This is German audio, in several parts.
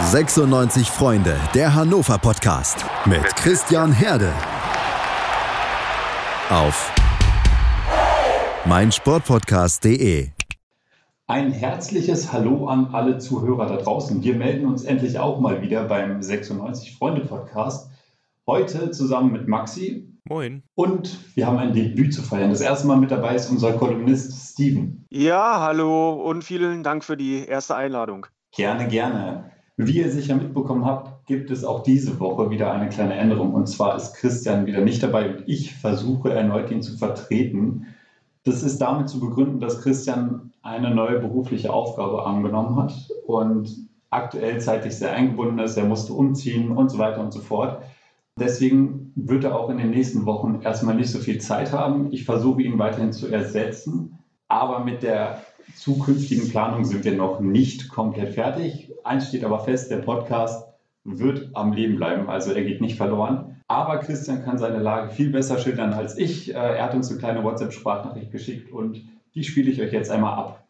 96 Freunde, der Hannover Podcast mit Christian Herde. Auf meinsportpodcast.de. Ein herzliches Hallo an alle Zuhörer da draußen. Wir melden uns endlich auch mal wieder beim 96 Freunde Podcast. Heute zusammen mit Maxi. Moin. Und wir haben ein Debüt zu feiern. Das erste Mal mit dabei ist unser Kolumnist Steven. Ja, hallo und vielen Dank für die erste Einladung. Gerne, gerne. Wie ihr sicher mitbekommen habt, gibt es auch diese Woche wieder eine kleine Änderung. Und zwar ist Christian wieder nicht dabei und ich versuche erneut ihn zu vertreten. Das ist damit zu begründen, dass Christian eine neue berufliche Aufgabe angenommen hat und aktuell zeitlich sehr eingebunden ist. Er musste umziehen und so weiter und so fort. Deswegen wird er auch in den nächsten Wochen erstmal nicht so viel Zeit haben. Ich versuche ihn weiterhin zu ersetzen, aber mit der zukünftigen Planung sind wir noch nicht komplett fertig. Eins steht aber fest, der Podcast wird am Leben bleiben, also er geht nicht verloren. Aber Christian kann seine Lage viel besser schildern als ich. Äh, er hat uns eine kleine WhatsApp-Sprachnachricht geschickt und die spiele ich euch jetzt einmal ab.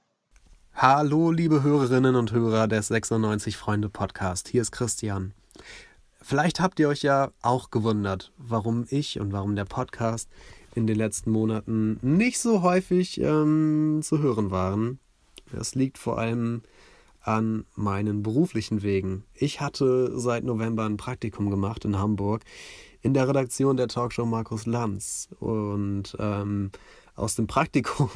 Hallo, liebe Hörerinnen und Hörer des 96 Freunde Podcast. Hier ist Christian. Vielleicht habt ihr euch ja auch gewundert, warum ich und warum der Podcast in den letzten Monaten nicht so häufig ähm, zu hören waren. Das liegt vor allem an meinen beruflichen Wegen. Ich hatte seit November ein Praktikum gemacht in Hamburg in der Redaktion der Talkshow Markus Lanz. Und ähm, aus dem Praktikum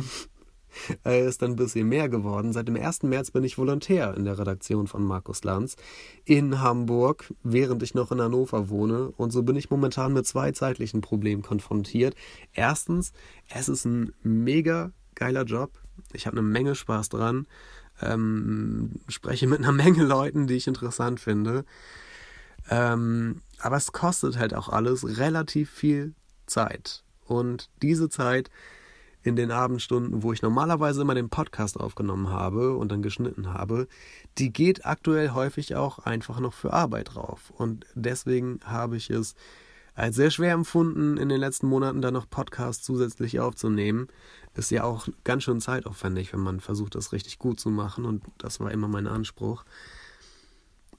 ist dann ein bisschen mehr geworden. Seit dem 1. März bin ich Volontär in der Redaktion von Markus Lanz in Hamburg, während ich noch in Hannover wohne. Und so bin ich momentan mit zwei zeitlichen Problemen konfrontiert. Erstens, es ist ein mega geiler Job. Ich habe eine Menge Spaß dran. Ähm, spreche mit einer Menge Leuten, die ich interessant finde. Ähm, aber es kostet halt auch alles relativ viel Zeit. Und diese Zeit in den Abendstunden, wo ich normalerweise immer den Podcast aufgenommen habe und dann geschnitten habe, die geht aktuell häufig auch einfach noch für Arbeit drauf. Und deswegen habe ich es als sehr schwer empfunden, in den letzten Monaten da noch Podcasts zusätzlich aufzunehmen. Ist ja auch ganz schön zeitaufwendig, wenn man versucht, das richtig gut zu machen. Und das war immer mein Anspruch.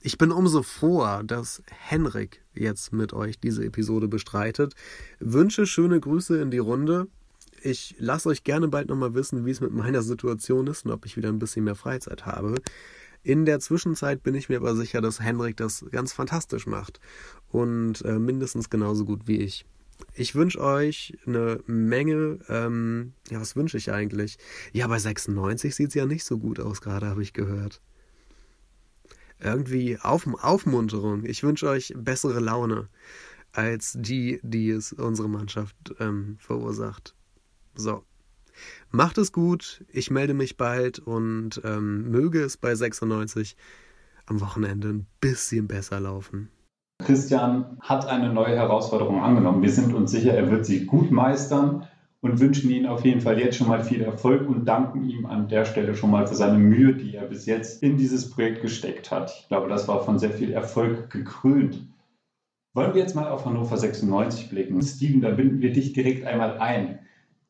Ich bin umso froher, dass Henrik jetzt mit euch diese Episode bestreitet. Wünsche schöne Grüße in die Runde ich lasse euch gerne bald nochmal wissen, wie es mit meiner Situation ist und ob ich wieder ein bisschen mehr Freizeit habe. In der Zwischenzeit bin ich mir aber sicher, dass Henrik das ganz fantastisch macht und äh, mindestens genauso gut wie ich. Ich wünsche euch eine Menge, ähm, ja, was wünsche ich eigentlich? Ja, bei 96 sieht es ja nicht so gut aus, gerade habe ich gehört. Irgendwie Auf Aufmunterung. Ich wünsche euch bessere Laune als die, die es unsere Mannschaft ähm, verursacht. So. Macht es gut, ich melde mich bald und ähm, möge es bei 96 am Wochenende ein bisschen besser laufen. Christian hat eine neue Herausforderung angenommen. Wir sind uns sicher, er wird sie gut meistern und wünschen ihm auf jeden Fall jetzt schon mal viel Erfolg und danken ihm an der Stelle schon mal für seine Mühe, die er bis jetzt in dieses Projekt gesteckt hat. Ich glaube, das war von sehr viel Erfolg gekrönt. Wollen wir jetzt mal auf Hannover 96 blicken? Steven, da binden wir dich direkt einmal ein.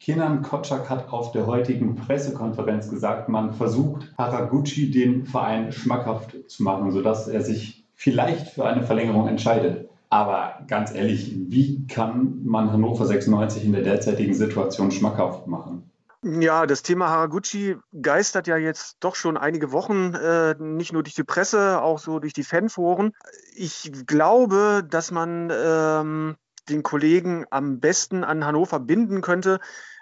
Kenan Kotschak hat auf der heutigen Pressekonferenz gesagt, man versucht Haraguchi den Verein schmackhaft zu machen, sodass er sich vielleicht für eine Verlängerung entscheidet. Aber ganz ehrlich, wie kann man Hannover 96 in der derzeitigen Situation schmackhaft machen? Ja, das Thema Haraguchi geistert ja jetzt doch schon einige Wochen, äh, nicht nur durch die Presse, auch so durch die Fanforen. Ich glaube, dass man ähm, den Kollegen am besten an Hannover binden könnte,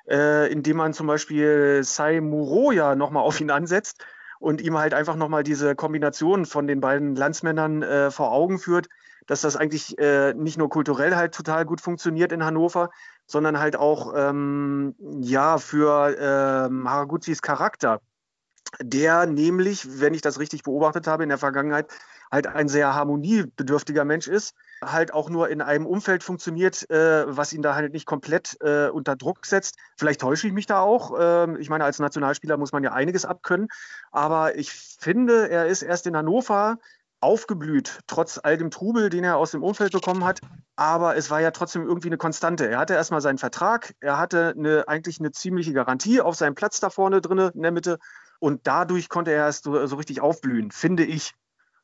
äh, indem man zum Beispiel Sai Muroya nochmal auf ihn ansetzt und ihm halt einfach nochmal diese Kombination von den beiden Landsmännern äh, vor Augen führt, dass das eigentlich äh, nicht nur kulturell halt total gut funktioniert in Hannover, sondern halt auch ähm, ja für ähm, Haraguchis Charakter, der nämlich, wenn ich das richtig beobachtet habe in der Vergangenheit, halt ein sehr harmoniebedürftiger Mensch ist, halt auch nur in einem Umfeld funktioniert, äh, was ihn da halt nicht komplett äh, unter Druck setzt. Vielleicht täusche ich mich da auch. Ähm, ich meine, als Nationalspieler muss man ja einiges abkönnen. Aber ich finde, er ist erst in Hannover aufgeblüht, trotz all dem Trubel, den er aus dem Umfeld bekommen hat. Aber es war ja trotzdem irgendwie eine Konstante. Er hatte erstmal seinen Vertrag, er hatte eine, eigentlich eine ziemliche Garantie auf seinem Platz da vorne drin in der Mitte. Und dadurch konnte er erst so, so richtig aufblühen, finde ich.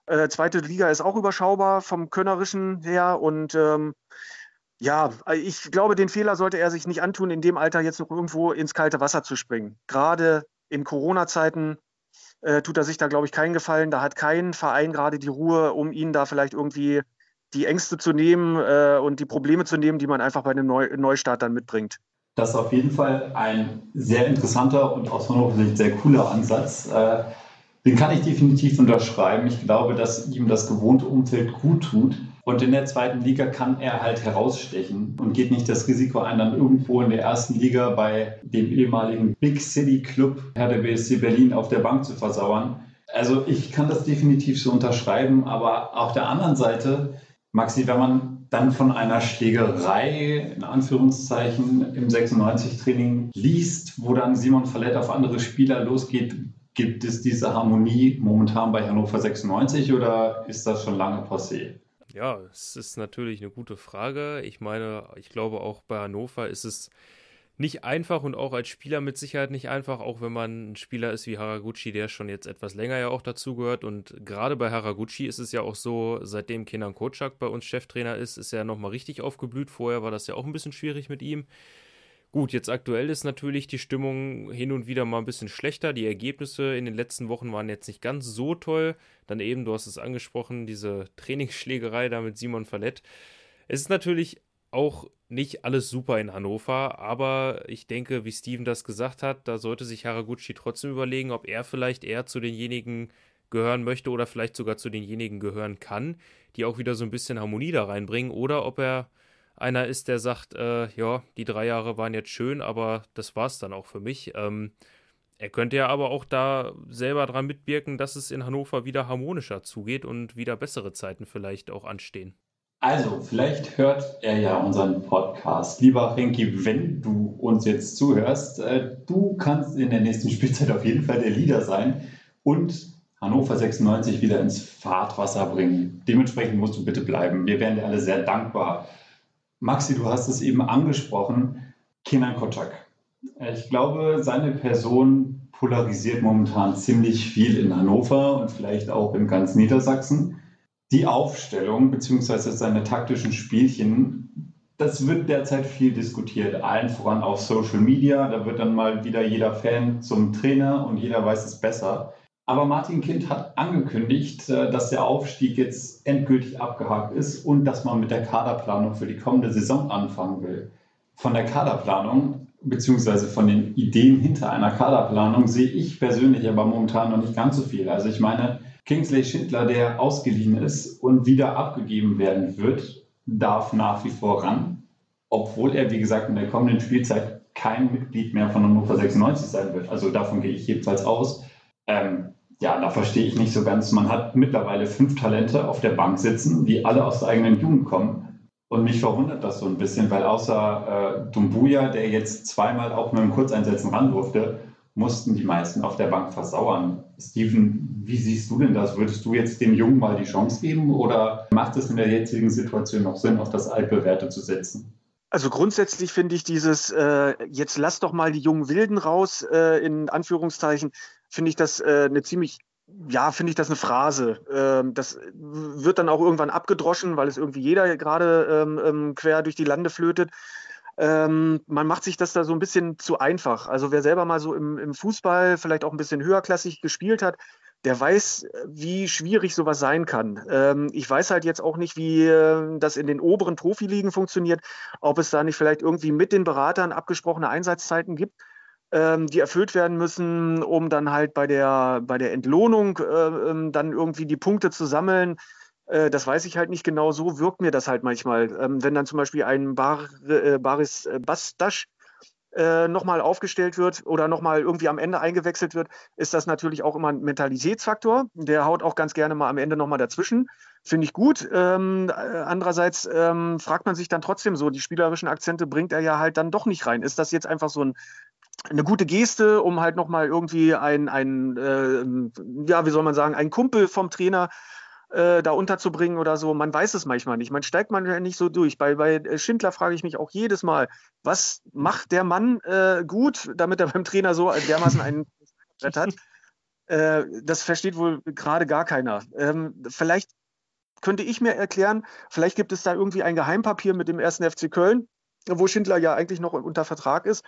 Äh, zweite Liga ist auch überschaubar vom Könnerischen her und ähm, ja, ich glaube, den Fehler sollte er sich nicht antun, in dem Alter jetzt noch irgendwo ins kalte Wasser zu springen. Gerade in Corona-Zeiten äh, tut er sich da, glaube ich, keinen Gefallen. Da hat kein Verein gerade die Ruhe, um ihn da vielleicht irgendwie die Ängste zu nehmen äh, und die Probleme zu nehmen, die man einfach bei einem Neu Neustart dann mitbringt. Das ist auf jeden Fall ein sehr interessanter und aus meiner Sicht sehr cooler Ansatz. Äh, den kann ich definitiv unterschreiben. Ich glaube, dass ihm das gewohnte Umfeld gut tut. Und in der zweiten Liga kann er halt herausstechen und geht nicht das Risiko ein, dann irgendwo in der ersten Liga bei dem ehemaligen Big City Club Hertha BSC Berlin auf der Bank zu versauern. Also ich kann das definitiv so unterschreiben, aber auf der anderen Seite, Maxi, wenn man dann von einer Schlägerei in Anführungszeichen im 96-Training liest, wo dann Simon Fallett auf andere Spieler losgeht, Gibt es diese Harmonie momentan bei Hannover 96 oder ist das schon lange passé? Ja, es ist natürlich eine gute Frage. Ich meine, ich glaube auch bei Hannover ist es nicht einfach und auch als Spieler mit Sicherheit nicht einfach, auch wenn man ein Spieler ist wie Haraguchi, der schon jetzt etwas länger ja auch dazugehört. Und gerade bei Haraguchi ist es ja auch so, seitdem Kenan Kocak bei uns Cheftrainer ist, ist er nochmal richtig aufgeblüht. Vorher war das ja auch ein bisschen schwierig mit ihm. Gut, jetzt aktuell ist natürlich die Stimmung hin und wieder mal ein bisschen schlechter. Die Ergebnisse in den letzten Wochen waren jetzt nicht ganz so toll. Dann eben, du hast es angesprochen, diese Trainingsschlägerei da mit Simon Fallett. Es ist natürlich auch nicht alles super in Hannover, aber ich denke, wie Steven das gesagt hat, da sollte sich Haraguchi trotzdem überlegen, ob er vielleicht eher zu denjenigen gehören möchte oder vielleicht sogar zu denjenigen gehören kann, die auch wieder so ein bisschen Harmonie da reinbringen, oder ob er einer ist, der sagt, äh, ja, die drei Jahre waren jetzt schön, aber das war es dann auch für mich. Ähm, er könnte ja aber auch da selber dran mitwirken, dass es in Hannover wieder harmonischer zugeht und wieder bessere Zeiten vielleicht auch anstehen. Also, vielleicht hört er ja unseren Podcast. Lieber Renki, wenn du uns jetzt zuhörst, äh, du kannst in der nächsten Spielzeit auf jeden Fall der Leader sein und Hannover 96 wieder ins Fahrtwasser bringen. Dementsprechend musst du bitte bleiben. Wir wären dir alle sehr dankbar. Maxi, du hast es eben angesprochen, Kenan Kotschak. Ich glaube, seine Person polarisiert momentan ziemlich viel in Hannover und vielleicht auch in ganz Niedersachsen. Die Aufstellung bzw. seine taktischen Spielchen, das wird derzeit viel diskutiert, allen voran auf Social Media. Da wird dann mal wieder jeder Fan zum Trainer und jeder weiß es besser. Aber Martin Kind hat angekündigt, äh, dass der Aufstieg jetzt endgültig abgehakt ist und dass man mit der Kaderplanung für die kommende Saison anfangen will. Von der Kaderplanung beziehungsweise von den Ideen hinter einer Kaderplanung sehe ich persönlich aber momentan noch nicht ganz so viel. Also ich meine, Kingsley Schindler, der ausgeliehen ist und wieder abgegeben werden wird, darf nach wie vor ran, obwohl er, wie gesagt, in der kommenden Spielzeit kein Mitglied mehr von Hannover 96 sein wird. Also davon gehe ich jedenfalls aus. Ähm, ja, da verstehe ich nicht so ganz. Man hat mittlerweile fünf Talente auf der Bank sitzen, die alle aus der eigenen Jugend kommen. Und mich verwundert das so ein bisschen, weil außer äh, Dumbuya, der jetzt zweimal auch mit dem Kurzeinsätzen ran durfte, mussten die meisten auf der Bank versauern. Steven, wie siehst du denn das? Würdest du jetzt dem Jungen mal die Chance geben oder macht es in der jetzigen Situation noch Sinn, auf das Altbewährte zu setzen? Also grundsätzlich finde ich dieses, äh, jetzt lass doch mal die jungen Wilden raus, äh, in Anführungszeichen, finde ich das äh, eine ziemlich, ja, finde ich das eine Phrase. Ähm, das wird dann auch irgendwann abgedroschen, weil es irgendwie jeder gerade ähm, ähm, quer durch die Lande flötet. Ähm, man macht sich das da so ein bisschen zu einfach. Also wer selber mal so im, im Fußball vielleicht auch ein bisschen höherklassig gespielt hat, der weiß, wie schwierig sowas sein kann. Ähm, ich weiß halt jetzt auch nicht, wie äh, das in den oberen Profiligen funktioniert, ob es da nicht vielleicht irgendwie mit den Beratern abgesprochene Einsatzzeiten gibt ähm, die erfüllt werden müssen, um dann halt bei der, bei der Entlohnung äh, ähm, dann irgendwie die Punkte zu sammeln. Äh, das weiß ich halt nicht genau. So wirkt mir das halt manchmal. Ähm, wenn dann zum Beispiel ein Bar, äh, Baris Bastasch äh, nochmal aufgestellt wird oder nochmal irgendwie am Ende eingewechselt wird, ist das natürlich auch immer ein Mentalitätsfaktor. Der haut auch ganz gerne mal am Ende nochmal dazwischen. Finde ich gut. Ähm, äh, andererseits ähm, fragt man sich dann trotzdem so, die spielerischen Akzente bringt er ja halt dann doch nicht rein. Ist das jetzt einfach so ein eine gute Geste, um halt nochmal irgendwie ein, ein äh, ja, wie soll man sagen, ein Kumpel vom Trainer äh, da unterzubringen oder so. Man weiß es manchmal nicht. Man steigt man ja nicht so durch. Bei, bei Schindler frage ich mich auch jedes Mal, was macht der Mann äh, gut, damit er beim Trainer so dermaßen einen Brett hat. Äh, das versteht wohl gerade gar keiner. Ähm, vielleicht könnte ich mir erklären, vielleicht gibt es da irgendwie ein Geheimpapier mit dem ersten FC Köln, wo Schindler ja eigentlich noch unter Vertrag ist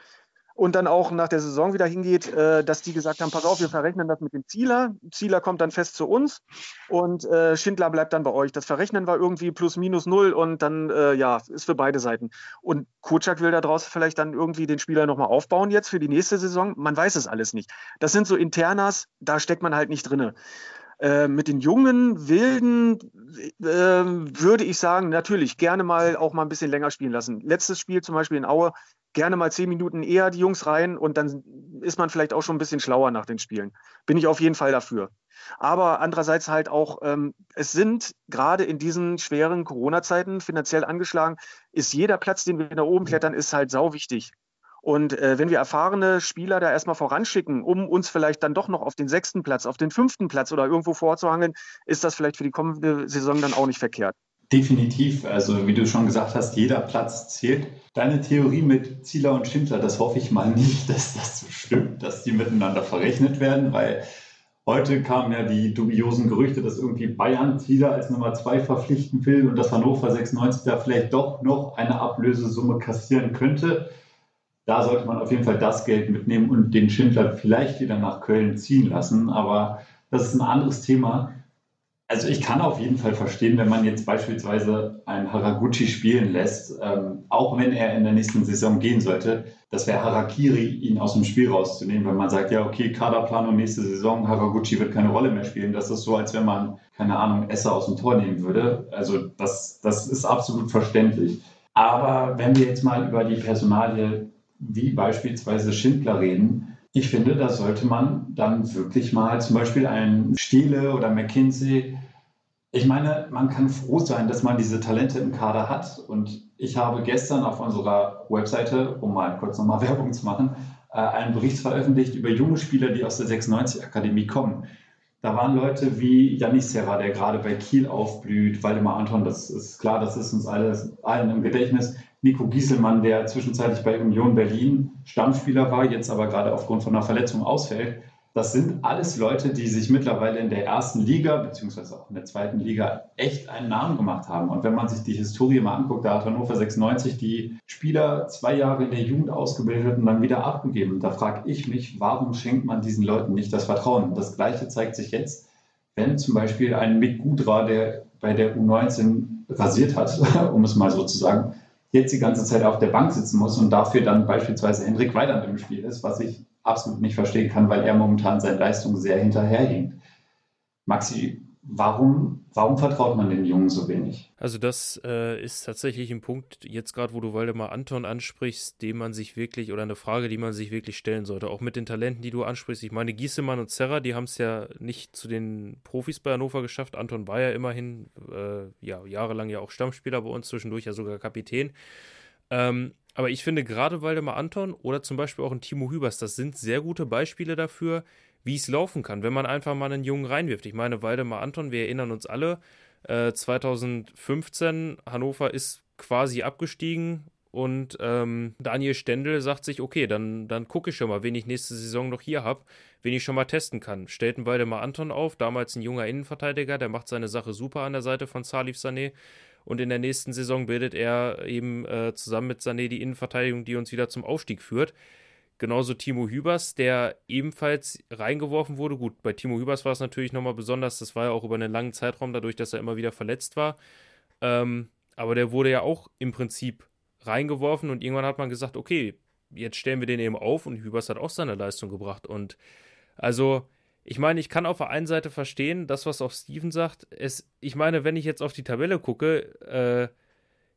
und dann auch nach der Saison wieder hingeht, äh, dass die gesagt haben, pass auf, wir verrechnen das mit dem Zieler. Zieler kommt dann fest zu uns und äh, Schindler bleibt dann bei euch. Das Verrechnen war irgendwie plus minus null und dann, äh, ja, ist für beide Seiten. Und Kutschak will da draußen vielleicht dann irgendwie den Spieler nochmal aufbauen jetzt für die nächste Saison. Man weiß es alles nicht. Das sind so Internas, da steckt man halt nicht drin. Äh, mit den jungen Wilden äh, würde ich sagen, natürlich gerne mal auch mal ein bisschen länger spielen lassen. Letztes Spiel zum Beispiel in Aue, gerne mal zehn Minuten eher die Jungs rein und dann ist man vielleicht auch schon ein bisschen schlauer nach den Spielen. Bin ich auf jeden Fall dafür. Aber andererseits halt auch, ähm, es sind gerade in diesen schweren Corona-Zeiten finanziell angeschlagen, ist jeder Platz, den wir nach oben klettern, ist halt sau wichtig. Und äh, wenn wir erfahrene Spieler da erstmal voranschicken, um uns vielleicht dann doch noch auf den sechsten Platz, auf den fünften Platz oder irgendwo vorzuhangeln, ist das vielleicht für die kommende Saison dann auch nicht verkehrt. Definitiv. Also wie du schon gesagt hast, jeder Platz zählt. Deine Theorie mit Zieler und Schindler, das hoffe ich mal nicht, dass das so stimmt, dass die miteinander verrechnet werden, weil heute kamen ja die dubiosen Gerüchte, dass irgendwie Bayern Zieler als Nummer zwei verpflichten will und dass Hannover 96 da vielleicht doch noch eine Ablösesumme kassieren könnte da sollte man auf jeden Fall das Geld mitnehmen und den Schindler vielleicht wieder nach Köln ziehen lassen. Aber das ist ein anderes Thema. Also ich kann auf jeden Fall verstehen, wenn man jetzt beispielsweise einen Haraguchi spielen lässt, ähm, auch wenn er in der nächsten Saison gehen sollte, das wäre Harakiri, ihn aus dem Spiel rauszunehmen, wenn man sagt, ja okay, Kaderplanung nächste Saison, Haraguchi wird keine Rolle mehr spielen. Das ist so, als wenn man, keine Ahnung, Esser aus dem Tor nehmen würde. Also das, das ist absolut verständlich. Aber wenn wir jetzt mal über die Personalie wie beispielsweise Schindler reden, ich finde, da sollte man dann wirklich mal zum Beispiel einen Stiele oder McKinsey. Ich meine, man kann froh sein, dass man diese Talente im Kader hat. Und ich habe gestern auf unserer Webseite, um mal kurz nochmal Werbung zu machen, äh, einen Bericht veröffentlicht über junge Spieler, die aus der 96-Akademie kommen. Da waren Leute wie Janis Serra, der gerade bei Kiel aufblüht, Waldemar Anton, das ist klar, das ist uns alles, allen im Gedächtnis. Nico Gieselmann, der zwischenzeitlich bei Union Berlin Stammspieler war, jetzt aber gerade aufgrund von einer Verletzung ausfällt. Das sind alles Leute, die sich mittlerweile in der ersten Liga, beziehungsweise auch in der zweiten Liga, echt einen Namen gemacht haben. Und wenn man sich die Historie mal anguckt, da hat Hannover 96 die Spieler zwei Jahre in der Jugend ausgebildet und dann wieder abgegeben. Da frage ich mich, warum schenkt man diesen Leuten nicht das Vertrauen? Das Gleiche zeigt sich jetzt, wenn zum Beispiel ein Mick Gudra, der bei der U19 rasiert hat, um es mal so zu sagen, jetzt die ganze Zeit auf der Bank sitzen muss und dafür dann beispielsweise Hendrik Weidand im Spiel ist, was ich absolut nicht verstehen kann, weil er momentan seine Leistung sehr hinterherhinkt. Maxi, warum, warum vertraut man den Jungen so wenig? Also das äh, ist tatsächlich ein Punkt, jetzt gerade wo du Waldemar Anton ansprichst, den man sich wirklich, oder eine Frage, die man sich wirklich stellen sollte, auch mit den Talenten, die du ansprichst. Ich meine, Giesemann und Serra, die haben es ja nicht zu den Profis bei Hannover geschafft. Anton ja immerhin äh, ja, jahrelang ja auch Stammspieler bei uns, zwischendurch ja sogar Kapitän. Ähm, aber ich finde gerade Waldemar Anton oder zum Beispiel auch ein Timo Hübers, das sind sehr gute Beispiele dafür, wie es laufen kann, wenn man einfach mal einen Jungen reinwirft. Ich meine, Waldemar Anton, wir erinnern uns alle, äh, 2015, Hannover ist quasi abgestiegen und ähm, Daniel Stendel sagt sich, okay, dann, dann gucke ich schon mal, wen ich nächste Saison noch hier habe, wen ich schon mal testen kann. Stellt einen Waldemar Anton auf, damals ein junger Innenverteidiger, der macht seine Sache super an der Seite von Salif Sané. Und in der nächsten Saison bildet er eben äh, zusammen mit Sané die Innenverteidigung, die uns wieder zum Aufstieg führt. Genauso Timo Hübers, der ebenfalls reingeworfen wurde. Gut, bei Timo Hübers war es natürlich nochmal besonders. Das war ja auch über einen langen Zeitraum, dadurch, dass er immer wieder verletzt war. Ähm, aber der wurde ja auch im Prinzip reingeworfen und irgendwann hat man gesagt, okay, jetzt stellen wir den eben auf und Hübers hat auch seine Leistung gebracht. Und also, ich meine, ich kann auf der einen Seite verstehen, das, was auch Steven sagt. Es, ich meine, wenn ich jetzt auf die Tabelle gucke, äh,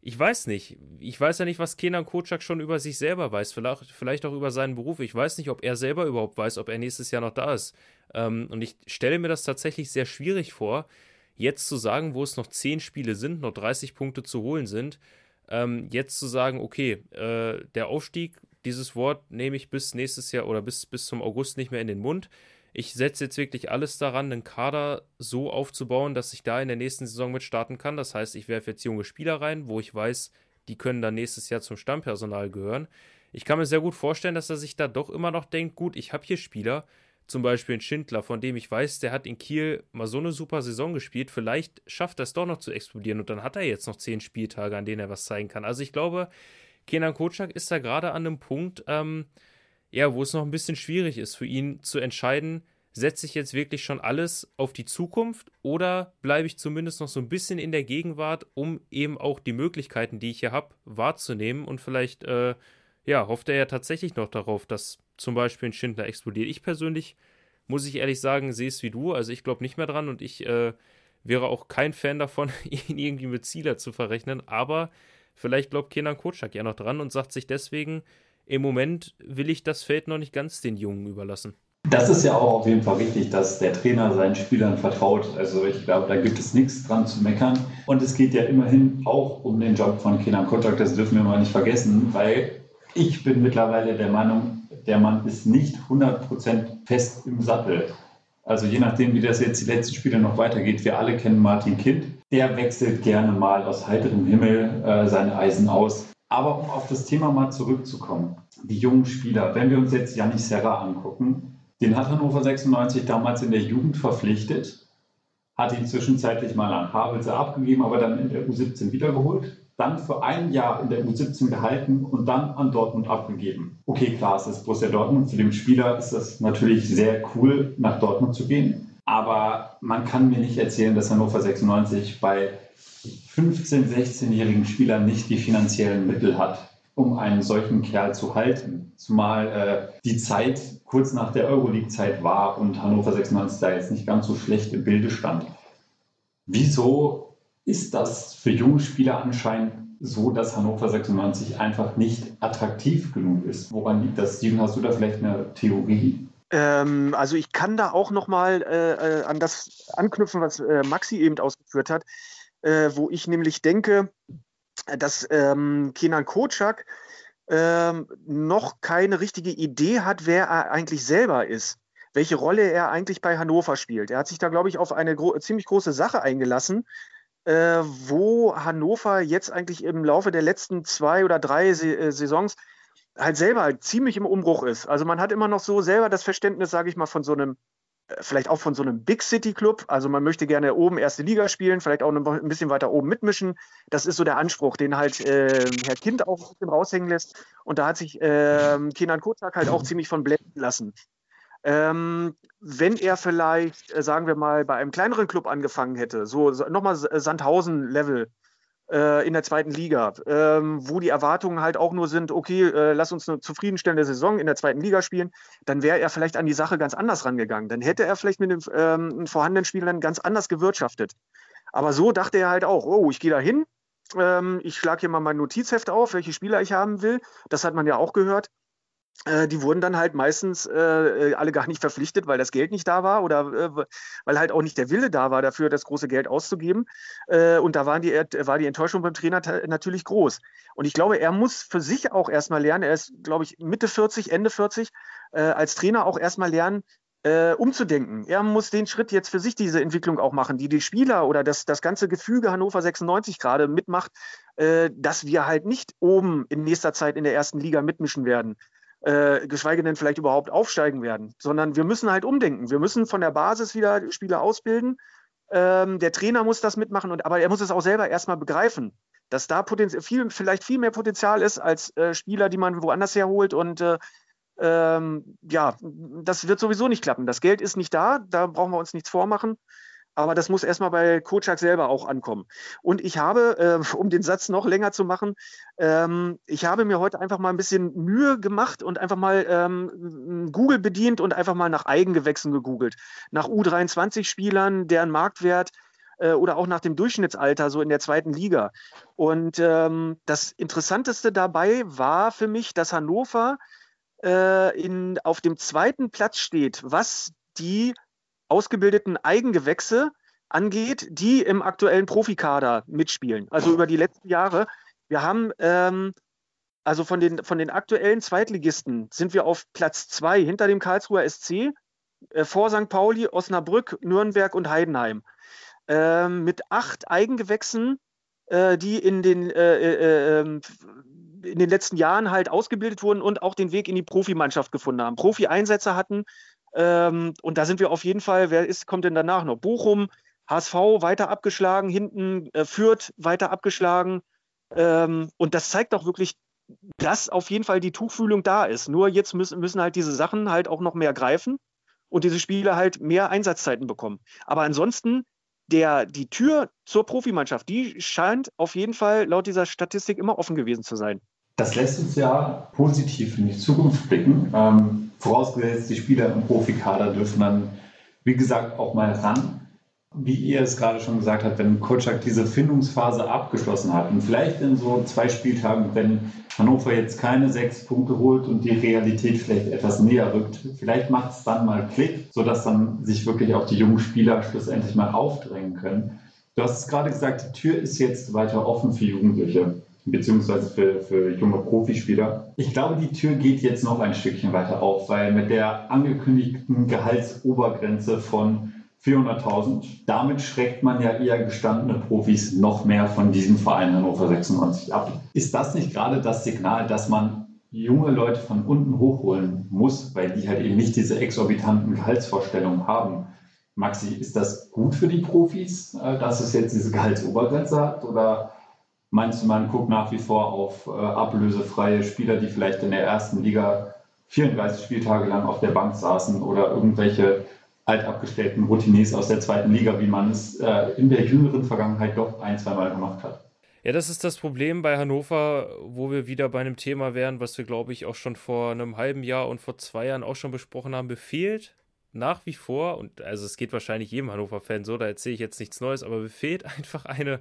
ich weiß nicht. Ich weiß ja nicht, was Kenan Kocak schon über sich selber weiß. Vielleicht, vielleicht auch über seinen Beruf. Ich weiß nicht, ob er selber überhaupt weiß, ob er nächstes Jahr noch da ist. Ähm, und ich stelle mir das tatsächlich sehr schwierig vor, jetzt zu sagen, wo es noch 10 Spiele sind, noch 30 Punkte zu holen sind, ähm, jetzt zu sagen, okay, äh, der Aufstieg, dieses Wort nehme ich bis nächstes Jahr oder bis, bis zum August nicht mehr in den Mund ich setze jetzt wirklich alles daran, einen Kader so aufzubauen, dass ich da in der nächsten Saison mit starten kann. Das heißt, ich werfe jetzt junge Spieler rein, wo ich weiß, die können dann nächstes Jahr zum Stammpersonal gehören. Ich kann mir sehr gut vorstellen, dass er sich da doch immer noch denkt, gut, ich habe hier Spieler, zum Beispiel ein Schindler, von dem ich weiß, der hat in Kiel mal so eine super Saison gespielt. Vielleicht schafft er es doch noch zu explodieren und dann hat er jetzt noch zehn Spieltage, an denen er was zeigen kann. Also ich glaube, Kenan Kocak ist da gerade an einem Punkt, ähm, ja, wo es noch ein bisschen schwierig ist für ihn zu entscheiden, setze ich jetzt wirklich schon alles auf die Zukunft oder bleibe ich zumindest noch so ein bisschen in der Gegenwart, um eben auch die Möglichkeiten, die ich hier habe, wahrzunehmen und vielleicht, äh, ja, hofft er ja tatsächlich noch darauf, dass zum Beispiel ein Schindler explodiert. Ich persönlich, muss ich ehrlich sagen, sehe es wie du. Also ich glaube nicht mehr dran und ich äh, wäre auch kein Fan davon, ihn irgendwie mit Zieler zu verrechnen. Aber vielleicht glaubt Kenan Kotschak ja noch dran und sagt sich deswegen, im Moment will ich das Feld noch nicht ganz den Jungen überlassen. Das ist ja auch auf jeden Fall wichtig, dass der Trainer seinen Spielern vertraut. Also ich glaube, da gibt es nichts dran zu meckern. Und es geht ja immerhin auch um den Job von Kenan Kotschak, das dürfen wir mal nicht vergessen, weil ich bin mittlerweile der Meinung, der Mann ist nicht 100% fest im Sattel. Also je nachdem, wie das jetzt die letzten Spiele noch weitergeht, wir alle kennen Martin Kind. Der wechselt gerne mal aus heiterem Himmel äh, seine Eisen aus. Aber um auf das Thema mal zurückzukommen, die jungen Spieler, wenn wir uns jetzt Janis Serra angucken, den hat Hannover 96 damals in der Jugend verpflichtet, hat ihn zwischenzeitlich mal an Havelse abgegeben, aber dann in der U17 wiedergeholt dann für ein Jahr in der U17 gehalten und dann an Dortmund abgegeben. Okay, klar, es ist Borussia Dortmund. Für den Spieler ist das natürlich sehr cool, nach Dortmund zu gehen. Aber man kann mir nicht erzählen, dass Hannover 96 bei 15-, 16-jährigen Spielern nicht die finanziellen Mittel hat, um einen solchen Kerl zu halten. Zumal äh, die Zeit kurz nach der Euroleague-Zeit war und Hannover 96 da jetzt nicht ganz so schlecht im Bilde stand. Wieso ist das für junge Spieler anscheinend so, dass Hannover 96 einfach nicht attraktiv genug ist. Woran liegt das? Steven, hast du da vielleicht eine Theorie? Ähm, also ich kann da auch nochmal äh, äh, an das anknüpfen, was äh, Maxi eben ausgeführt hat, äh, wo ich nämlich denke, dass ähm, Kenan Kocak ähm, noch keine richtige Idee hat, wer er eigentlich selber ist welche Rolle er eigentlich bei Hannover spielt. Er hat sich da, glaube ich, auf eine gro ziemlich große Sache eingelassen, äh, wo Hannover jetzt eigentlich im Laufe der letzten zwei oder drei äh, Saisons halt selber ziemlich im Umbruch ist. Also man hat immer noch so selber das Verständnis, sage ich mal, von so einem äh, vielleicht auch von so einem Big City Club. Also man möchte gerne oben erste Liga spielen, vielleicht auch ein bisschen weiter oben mitmischen. Das ist so der Anspruch, den halt äh, Herr Kind auch raushängen lässt. Und da hat sich äh, Kenan Kozak halt auch ziemlich von blenden lassen. Ähm, wenn er vielleicht, äh, sagen wir mal, bei einem kleineren Club angefangen hätte, so nochmal Sandhausen-Level in der zweiten Liga, ähm, wo die Erwartungen halt auch nur sind, okay, äh, lass uns eine zufriedenstellende Saison in der zweiten Liga spielen, dann wäre er vielleicht an die Sache ganz anders rangegangen. Dann hätte er vielleicht mit den ähm, vorhandenen Spielern ganz anders gewirtschaftet. Aber so dachte er halt auch, oh, ich gehe da hin, ähm, ich schlage hier mal mein Notizheft auf, welche Spieler ich haben will. Das hat man ja auch gehört. Äh, die wurden dann halt meistens äh, alle gar nicht verpflichtet, weil das Geld nicht da war oder äh, weil halt auch nicht der Wille da war, dafür das große Geld auszugeben. Äh, und da waren die, war die Enttäuschung beim Trainer natürlich groß. Und ich glaube, er muss für sich auch erstmal lernen, er ist, glaube ich, Mitte 40, Ende 40, äh, als Trainer auch erstmal lernen, äh, umzudenken. Er muss den Schritt jetzt für sich diese Entwicklung auch machen, die die Spieler oder das, das ganze Gefüge Hannover 96 gerade mitmacht, äh, dass wir halt nicht oben in nächster Zeit in der ersten Liga mitmischen werden äh, geschweige denn vielleicht überhaupt aufsteigen werden, sondern wir müssen halt umdenken. Wir müssen von der Basis wieder Spieler ausbilden. Ähm, der Trainer muss das mitmachen, und, aber er muss es auch selber erstmal begreifen, dass da viel, vielleicht viel mehr Potenzial ist als äh, Spieler, die man woanders herholt. Und äh, ähm, ja, das wird sowieso nicht klappen. Das Geld ist nicht da, da brauchen wir uns nichts vormachen. Aber das muss erstmal bei Kocak selber auch ankommen. Und ich habe, äh, um den Satz noch länger zu machen, ähm, ich habe mir heute einfach mal ein bisschen Mühe gemacht und einfach mal ähm, Google bedient und einfach mal nach Eigengewächsen gegoogelt. Nach U23-Spielern, deren Marktwert äh, oder auch nach dem Durchschnittsalter so in der zweiten Liga. Und ähm, das Interessanteste dabei war für mich, dass Hannover äh, in, auf dem zweiten Platz steht, was die ausgebildeten Eigengewächse angeht, die im aktuellen Profikader mitspielen. Also über die letzten Jahre. Wir haben ähm, also von den, von den aktuellen Zweitligisten sind wir auf Platz zwei hinter dem Karlsruher SC, äh, vor St. Pauli, Osnabrück, Nürnberg und Heidenheim. Ähm, mit acht Eigengewächsen, äh, die in den, äh, äh ähm, in den letzten Jahren halt ausgebildet wurden und auch den Weg in die Profimannschaft gefunden haben. Profi-Einsätze hatten Ähm, und da sind wir auf jeden Fall, wer ist, kommt denn danach noch? Bochum, HSV weiter abgeschlagen, hinten äh, Fürth weiter abgeschlagen. Ähm, und das zeigt auch wirklich, dass auf jeden Fall die Tuchfühlung da ist. Nur jetzt müssen, müssen halt diese Sachen halt auch noch mehr greifen und diese Spieler halt mehr Einsatzzeiten bekommen. Aber ansonsten, der, die Tür zur Profimannschaft, die scheint auf jeden Fall laut dieser Statistik immer offen gewesen zu sein. Das lässt uns ja positiv in die Zukunft blicken. Ähm, vorausgesetzt, die Spieler im Profikader dürfen dann, wie gesagt, auch mal ran wie ihr es gerade schon gesagt habt, wenn Kutschak diese Findungsphase abgeschlossen hat und vielleicht in so zwei Spieltagen, wenn Hannover jetzt keine sechs Punkte holt und die Realität vielleicht etwas näher rückt, vielleicht macht es dann mal Klick, sodass dann sich wirklich auch die jungen Spieler schlussendlich mal aufdrängen können. Du hast es gerade gesagt, die Tür ist jetzt weiter offen für Jugendliche beziehungsweise für, für junge Profispieler. Ich glaube, die Tür geht jetzt noch ein Stückchen weiter auf, weil mit der angekündigten Gehaltsobergrenze von 400.000. Damit schreckt man ja eher gestandene Profis noch mehr von diesem Verein Hannover 96 ab. Ist das nicht gerade das Signal, dass man junge Leute von unten hochholen muss, weil die halt eben nicht diese exorbitanten Gehaltsvorstellungen haben? Maxi, ist das gut für die Profis, äh, dass es jetzt diese Gehaltsobergrenze hat? Oder meinst du, man guckt nach wie vor auf äh, ablösefreie Spieler, die vielleicht in der ersten Liga 34 Spieltage lang auf der Bank saßen oder irgendwelche altabgestellten Routiniers aus der zweiten Liga, wie man es äh, in der jüngeren Vergangenheit doch ein, zwei Mal gemacht hat. Ja, das ist das Problem bei Hannover, wo wir wieder bei einem Thema wären, was wir, glaube ich, auch schon vor einem halben Jahr und vor zwei Jahren auch schon besprochen haben, befehlt nach wie vor, und also es geht wahrscheinlich jedem Hannover-Fan so, da erzähle ich jetzt nichts Neues, aber befehlt einfach eine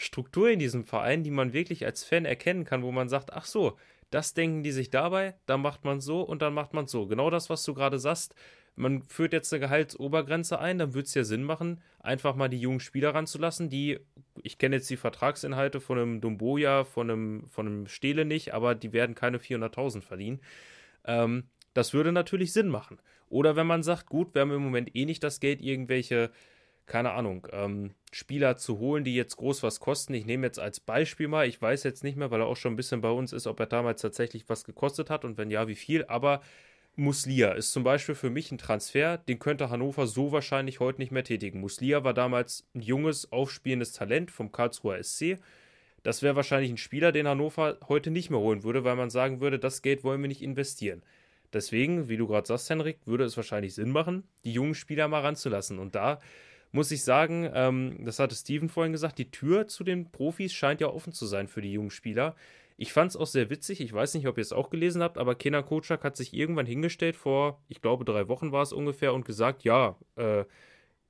Struktur in diesem Verein, die man wirklich als Fan erkennen kann, wo man sagt, ach so, das denken die sich dabei, dann macht man so und dann macht man so. Genau das, was du gerade sagst, man führt jetzt eine Gehaltsobergrenze ein, dann würde es ja Sinn machen, einfach mal die jungen Spieler ranzulassen, die, ich kenne jetzt die Vertragsinhalte von einem Dumboja, von einem, von einem Stele nicht, aber die werden keine 400.000 verdienen. Ähm, das würde natürlich Sinn machen. Oder wenn man sagt, gut, wir haben im Moment eh nicht das Geld, irgendwelche, keine Ahnung, ähm, Spieler zu holen, die jetzt groß was kosten. Ich nehme jetzt als Beispiel mal, ich weiß jetzt nicht mehr, weil er auch schon ein bisschen bei uns ist, ob er damals tatsächlich was gekostet hat und wenn ja, wie viel, aber Muslia ist zum Beispiel für mich ein Transfer, den könnte Hannover so wahrscheinlich heute nicht mehr tätigen. Muslia war damals ein junges, aufspielendes Talent vom Karlsruher SC. Das wäre wahrscheinlich ein Spieler, den Hannover heute nicht mehr holen würde, weil man sagen würde, das Geld wollen wir nicht investieren. Deswegen, wie du gerade sagst, Henrik, würde es wahrscheinlich Sinn machen, die jungen Spieler mal ranzulassen. Und da muss ich sagen, ähm, das hatte Steven vorhin gesagt, die Tür zu den Profis scheint ja offen zu sein für die jungen Spieler. Ich fand es auch sehr witzig. Ich weiß nicht, ob ihr es auch gelesen habt, aber Kenan Kocak hat sich irgendwann hingestellt vor, ich glaube, drei Wochen war es ungefähr und gesagt, ja, äh,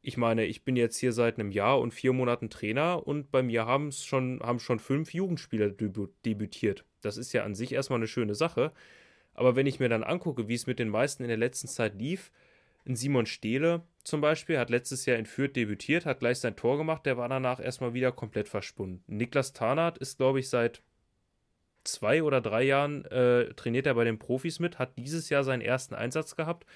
ich meine, ich bin jetzt hier seit einem Jahr und vier Monaten Trainer und bei mir schon, haben schon fünf Jugendspieler debütiert. Das ist ja an sich erstmal eine schöne Sache. Aber wenn ich mir dann angucke, wie es mit den meisten in der letzten Zeit lief, ein Simon Stehle zum Beispiel hat letztes Jahr in Fürth debütiert, hat gleich sein Tor gemacht, der war danach erstmal wieder komplett verschwunden. Niklas Tarnath ist, glaube ich, seit zwei oder drei Jahren äh, trainiert er bei den Profis mit, hat dieses Jahr seinen ersten Einsatz gehabt,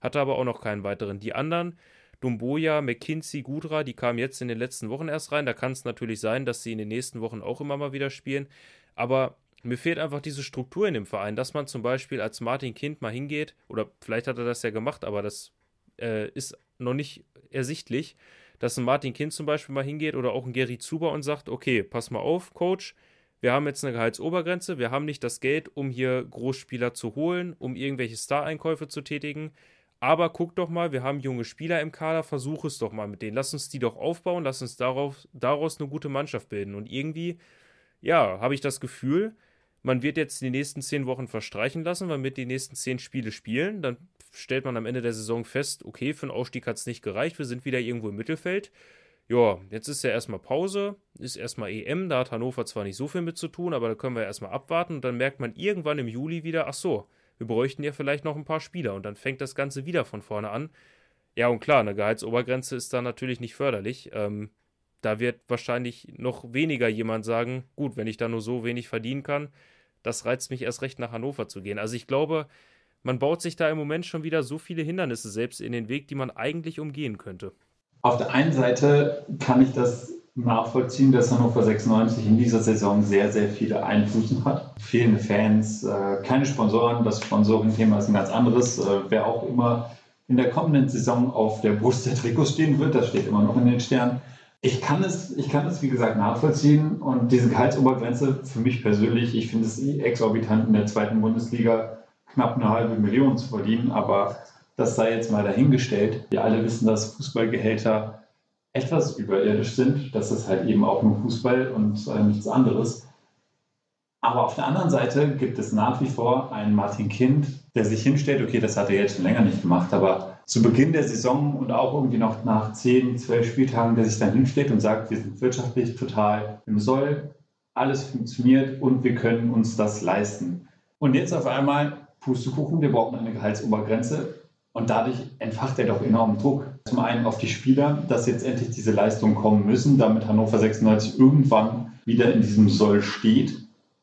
hatte aber auch noch keinen weiteren. Die anderen, Dumboya, McKinsey, Gudra, die kamen jetzt in den letzten Wochen erst rein. Da kann es natürlich sein, dass sie in den nächsten Wochen auch immer mal wieder spielen. Aber mir fehlt einfach diese Struktur in dem Verein, dass man zum Beispiel als Martin Kind mal hingeht, oder vielleicht hat er das ja gemacht, aber das äh, ist noch nicht ersichtlich, dass ein Martin Kind zum Beispiel mal hingeht oder auch ein Gary Zuber und sagt, okay, pass mal auf, Coach, wir haben jetzt eine Gehaltsobergrenze, wir haben nicht das Geld, um hier Großspieler zu holen, um irgendwelche Star-Einkäufe zu tätigen. Aber guck doch mal, wir haben junge Spieler im Kader, versuch es doch mal mit denen. Lass uns die doch aufbauen, lass uns darauf, daraus eine gute Mannschaft bilden. Und irgendwie, ja, habe ich das Gefühl, man wird jetzt die nächsten zehn Wochen verstreichen lassen, man wird die nächsten zehn Spiele spielen. Dann stellt man am Ende der Saison fest, okay, für einen Aufstieg hat es nicht gereicht, wir sind wieder irgendwo im Mittelfeld ja, jetzt ist ja erstmal Pause, ist erstmal EM, da hat Hannover zwar nicht so viel mit zu tun, aber da können wir erstmal abwarten und dann merkt man irgendwann im Juli wieder, ach so, wir bräuchten ja vielleicht noch ein paar Spieler und dann fängt das Ganze wieder von vorne an. Ja, und klar, eine Gehaltsobergrenze ist da natürlich nicht förderlich. Ähm, da wird wahrscheinlich noch weniger jemand sagen, gut, wenn ich da nur so wenig verdienen kann, das reizt mich erst recht nach Hannover zu gehen. Also ich glaube, man baut sich da im Moment schon wieder so viele Hindernisse selbst in den Weg, die man eigentlich umgehen könnte. Auf der einen Seite kann ich das nachvollziehen, dass Hannover 96 in dieser Saison sehr, sehr viele Einbußen hat. Fehlende Fans, äh, keine Sponsoren. Das Sponsoring-Thema ist ein ganz anderes. Äh, wer auch immer in der kommenden Saison auf der Brust der Trikots stehen wird. Das steht immer noch in den Sternen. Ich kann es, ich kann es wie gesagt nachvollziehen und diese Gehaltsobergrenze für mich persönlich, ich finde es eh exorbitant in der zweiten Bundesliga knapp eine halbe Million zu verdienen, aber das sei jetzt mal dahingestellt. Wir alle wissen, dass Fußballgehälter etwas überirdisch sind. Das ist halt eben auch nur Fußball und äh, nichts anderes. Aber auf der anderen Seite gibt es nach wie vor einen Martin Kind, der sich hinstellt, okay, das hat er jetzt schon länger nicht gemacht, aber zu Beginn der Saison und auch irgendwie noch nach 10, 12 Spieltagen, der sich dann hinstellt und sagt, wir sind wirtschaftlich total im Soll, alles funktioniert und wir können uns das leisten. Und jetzt auf einmal, Pustekuchen, wir brauchen eine Gehaltsobergrenze und dadurch entfacht er doch enormen Druck. Zum einen auf die Spieler, dass jetzt endlich diese Leistungen kommen müssen, damit Hannover 96 irgendwann wieder in diesem Soll steht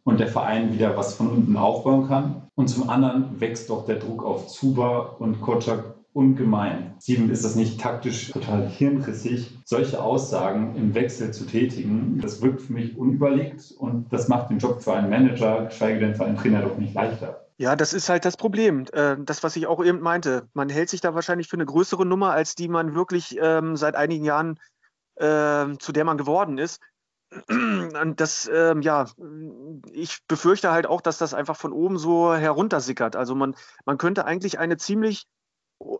und der Verein wieder was von unten aufbauen kann. Und zum anderen wächst doch der Druck auf Zuba und Kotschak ungemein. Sieben ist das nicht taktisch total hirnrissig, solche Aussagen im Wechsel zu tätigen. Das wirkt für mich unüberlegt und das macht den Job für einen Manager, geschweige denn für einen Trainer, doch nicht leichter. Ja, das ist halt das Problem. Äh, das, was ich auch eben meinte. Man hält sich da wahrscheinlich für eine größere Nummer, als die man wirklich ähm, seit einigen Jahren, äh, zu der man geworden ist. Und das, ähm, ja, ich befürchte halt auch, dass das einfach von oben so heruntersickert. Also man, man könnte eigentlich eine ziemlich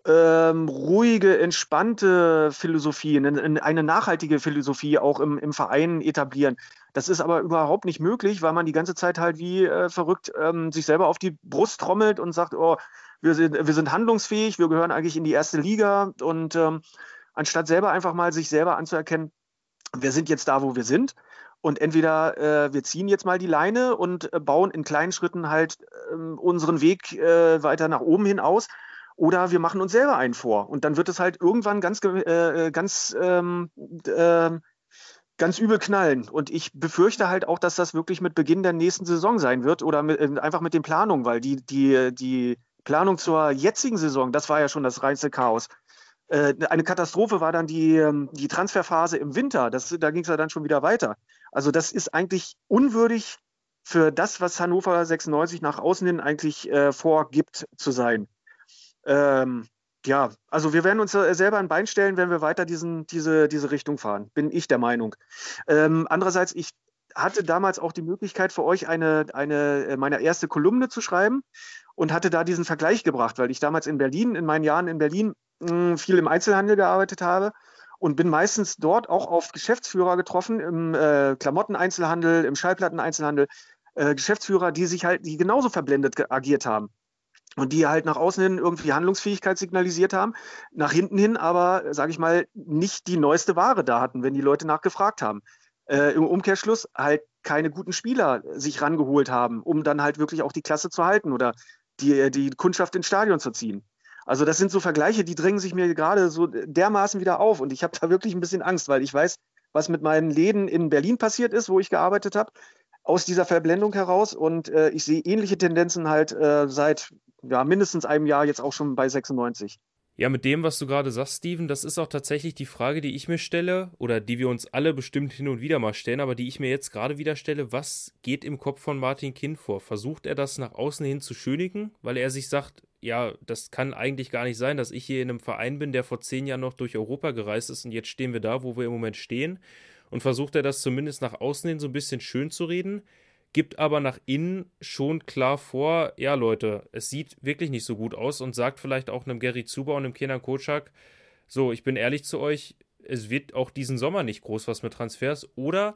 ähm, ruhige, entspannte Philosophie, eine, nachhaltige Philosophie auch im, im Verein etablieren. Das ist aber überhaupt nicht möglich, weil man die ganze Zeit halt wie äh, verrückt ähm, sich selber auf die Brust trommelt und sagt, oh, wir sind, wir sind handlungsfähig, wir gehören eigentlich in die erste Liga und ähm, anstatt selber einfach mal sich selber anzuerkennen, wir sind jetzt da, wo wir sind. Und entweder äh, wir ziehen jetzt mal die Leine und äh, bauen in kleinen Schritten halt äh, unseren Weg äh, weiter nach oben hin aus. Oder wir machen uns selber einen vor. Und dann wird es halt irgendwann ganz, äh, äh, ganz, ähm, ähm, ganz übel knallen. Und ich befürchte halt auch, dass das wirklich mit Beginn der nächsten Saison sein wird oder mit, einfach mit den Planungen, weil die, die, die Planung zur jetzigen Saison, das war ja schon das reinste Chaos. Äh, eine Katastrophe war dann die, ähm, die Transferphase im Winter. Das, da ging es ja dann schon wieder weiter. Also das ist eigentlich unwürdig für das, was Hannover 96 nach außen hin eigentlich äh, vorgibt zu sein. Ähm, ja, also wir werden uns äh, selber ein Bein stellen, wenn wir weiter diesen, diese, diese Richtung fahren, bin ich der Meinung. Ähm, andererseits, ich hatte damals auch die Möglichkeit für euch eine, eine äh, meine erste Kolumne zu schreiben und hatte da diesen Vergleich gebracht, weil ich damals in Berlin, in meinen Jahren in Berlin viel im Einzelhandel gearbeitet habe und bin meistens dort auch auf Geschäftsführer getroffen, im äh, Klamotteneinzelhandel, im Schallplatteneinzelhandel, äh, Geschäftsführer, die sich halt, die genauso verblendet agiert haben. Und die halt nach außen hin irgendwie Handlungsfähigkeit signalisiert haben, nach hinten hin aber, sage ich mal, nicht die neueste Ware da hatten, wenn die Leute nachgefragt haben. Äh, Im Umkehrschluss halt keine guten Spieler sich rangeholt haben, um dann halt wirklich auch die Klasse zu halten oder die, die Kundschaft ins Stadion zu ziehen. Also das sind so Vergleiche, die drängen sich mir gerade so dermaßen wieder auf und ich habe da wirklich ein bisschen Angst, weil ich weiß, was mit meinen Läden in Berlin passiert ist, wo ich gearbeitet habe, aus dieser Verblendung heraus und äh, ich sehe ähnliche Tendenzen halt äh, seit ja, mindestens einem Jahr jetzt auch schon bei 96. Ja, mit dem, was du gerade sagst, Steven, das ist auch tatsächlich die Frage, die ich mir stelle oder die wir uns alle bestimmt hin und wieder mal stellen, aber die ich mir jetzt gerade wieder stelle. Was geht im Kopf von Martin Kind vor? Versucht er das nach außen hin zu schönigen, weil er sich sagt, ja, das kann eigentlich gar nicht sein, dass ich hier in einem Verein bin, der vor zehn Jahren noch durch Europa gereist ist und jetzt stehen wir da, wo wir im Moment stehen. Und versucht er das zumindest nach außen hin so ein bisschen schön zu reden, gibt aber nach innen schon klar vor, ja Leute, es sieht wirklich nicht so gut aus und sagt vielleicht auch einem Gary Zuber und einem Kenan Kocak, so, ich bin ehrlich zu euch, es wird auch diesen Sommer nicht groß was mit Transfers oder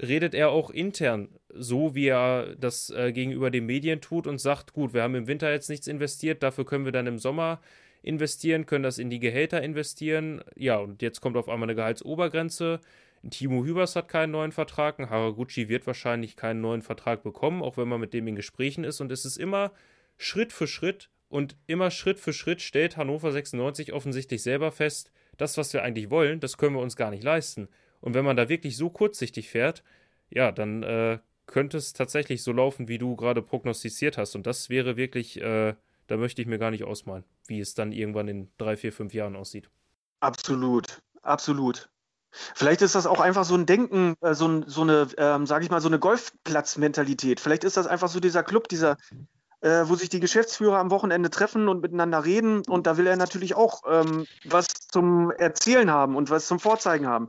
redet er auch intern so, wie er das äh, gegenüber den Medien tut und sagt, gut, wir haben im Winter jetzt nichts investiert, dafür können wir dann im Sommer investieren, können das in die Gehälter investieren. Ja, und jetzt kommt auf einmal eine Gehaltsobergrenze. Timo Hübers hat keinen neuen Vertrag, Haraguchi wird wahrscheinlich keinen neuen Vertrag bekommen, auch wenn man mit dem in Gesprächen ist. Und es ist immer Schritt für Schritt und immer Schritt für Schritt stellt Hannover 96 offensichtlich selber fest, das, was wir eigentlich wollen, das können wir uns gar nicht leisten. Und wenn man da wirklich so kurzsichtig fährt, ja, dann äh, könnte es tatsächlich so laufen, wie du gerade prognostiziert hast. Und das wäre wirklich, äh, da möchte ich mir gar nicht ausmalen, wie es dann irgendwann in drei, vier, fünf Jahren aussieht. Absolut, absolut. Vielleicht ist das auch einfach so ein Denken, äh, so, so, eine, ähm, sage ich mal, so eine Golfplatzmentalität. Vielleicht ist das einfach so dieser Club, dieser äh, wo sich die Geschäftsführer am Wochenende treffen und miteinander reden. Und da will er natürlich auch ähm, was zum Erzählen haben und was zum Vorzeigen haben.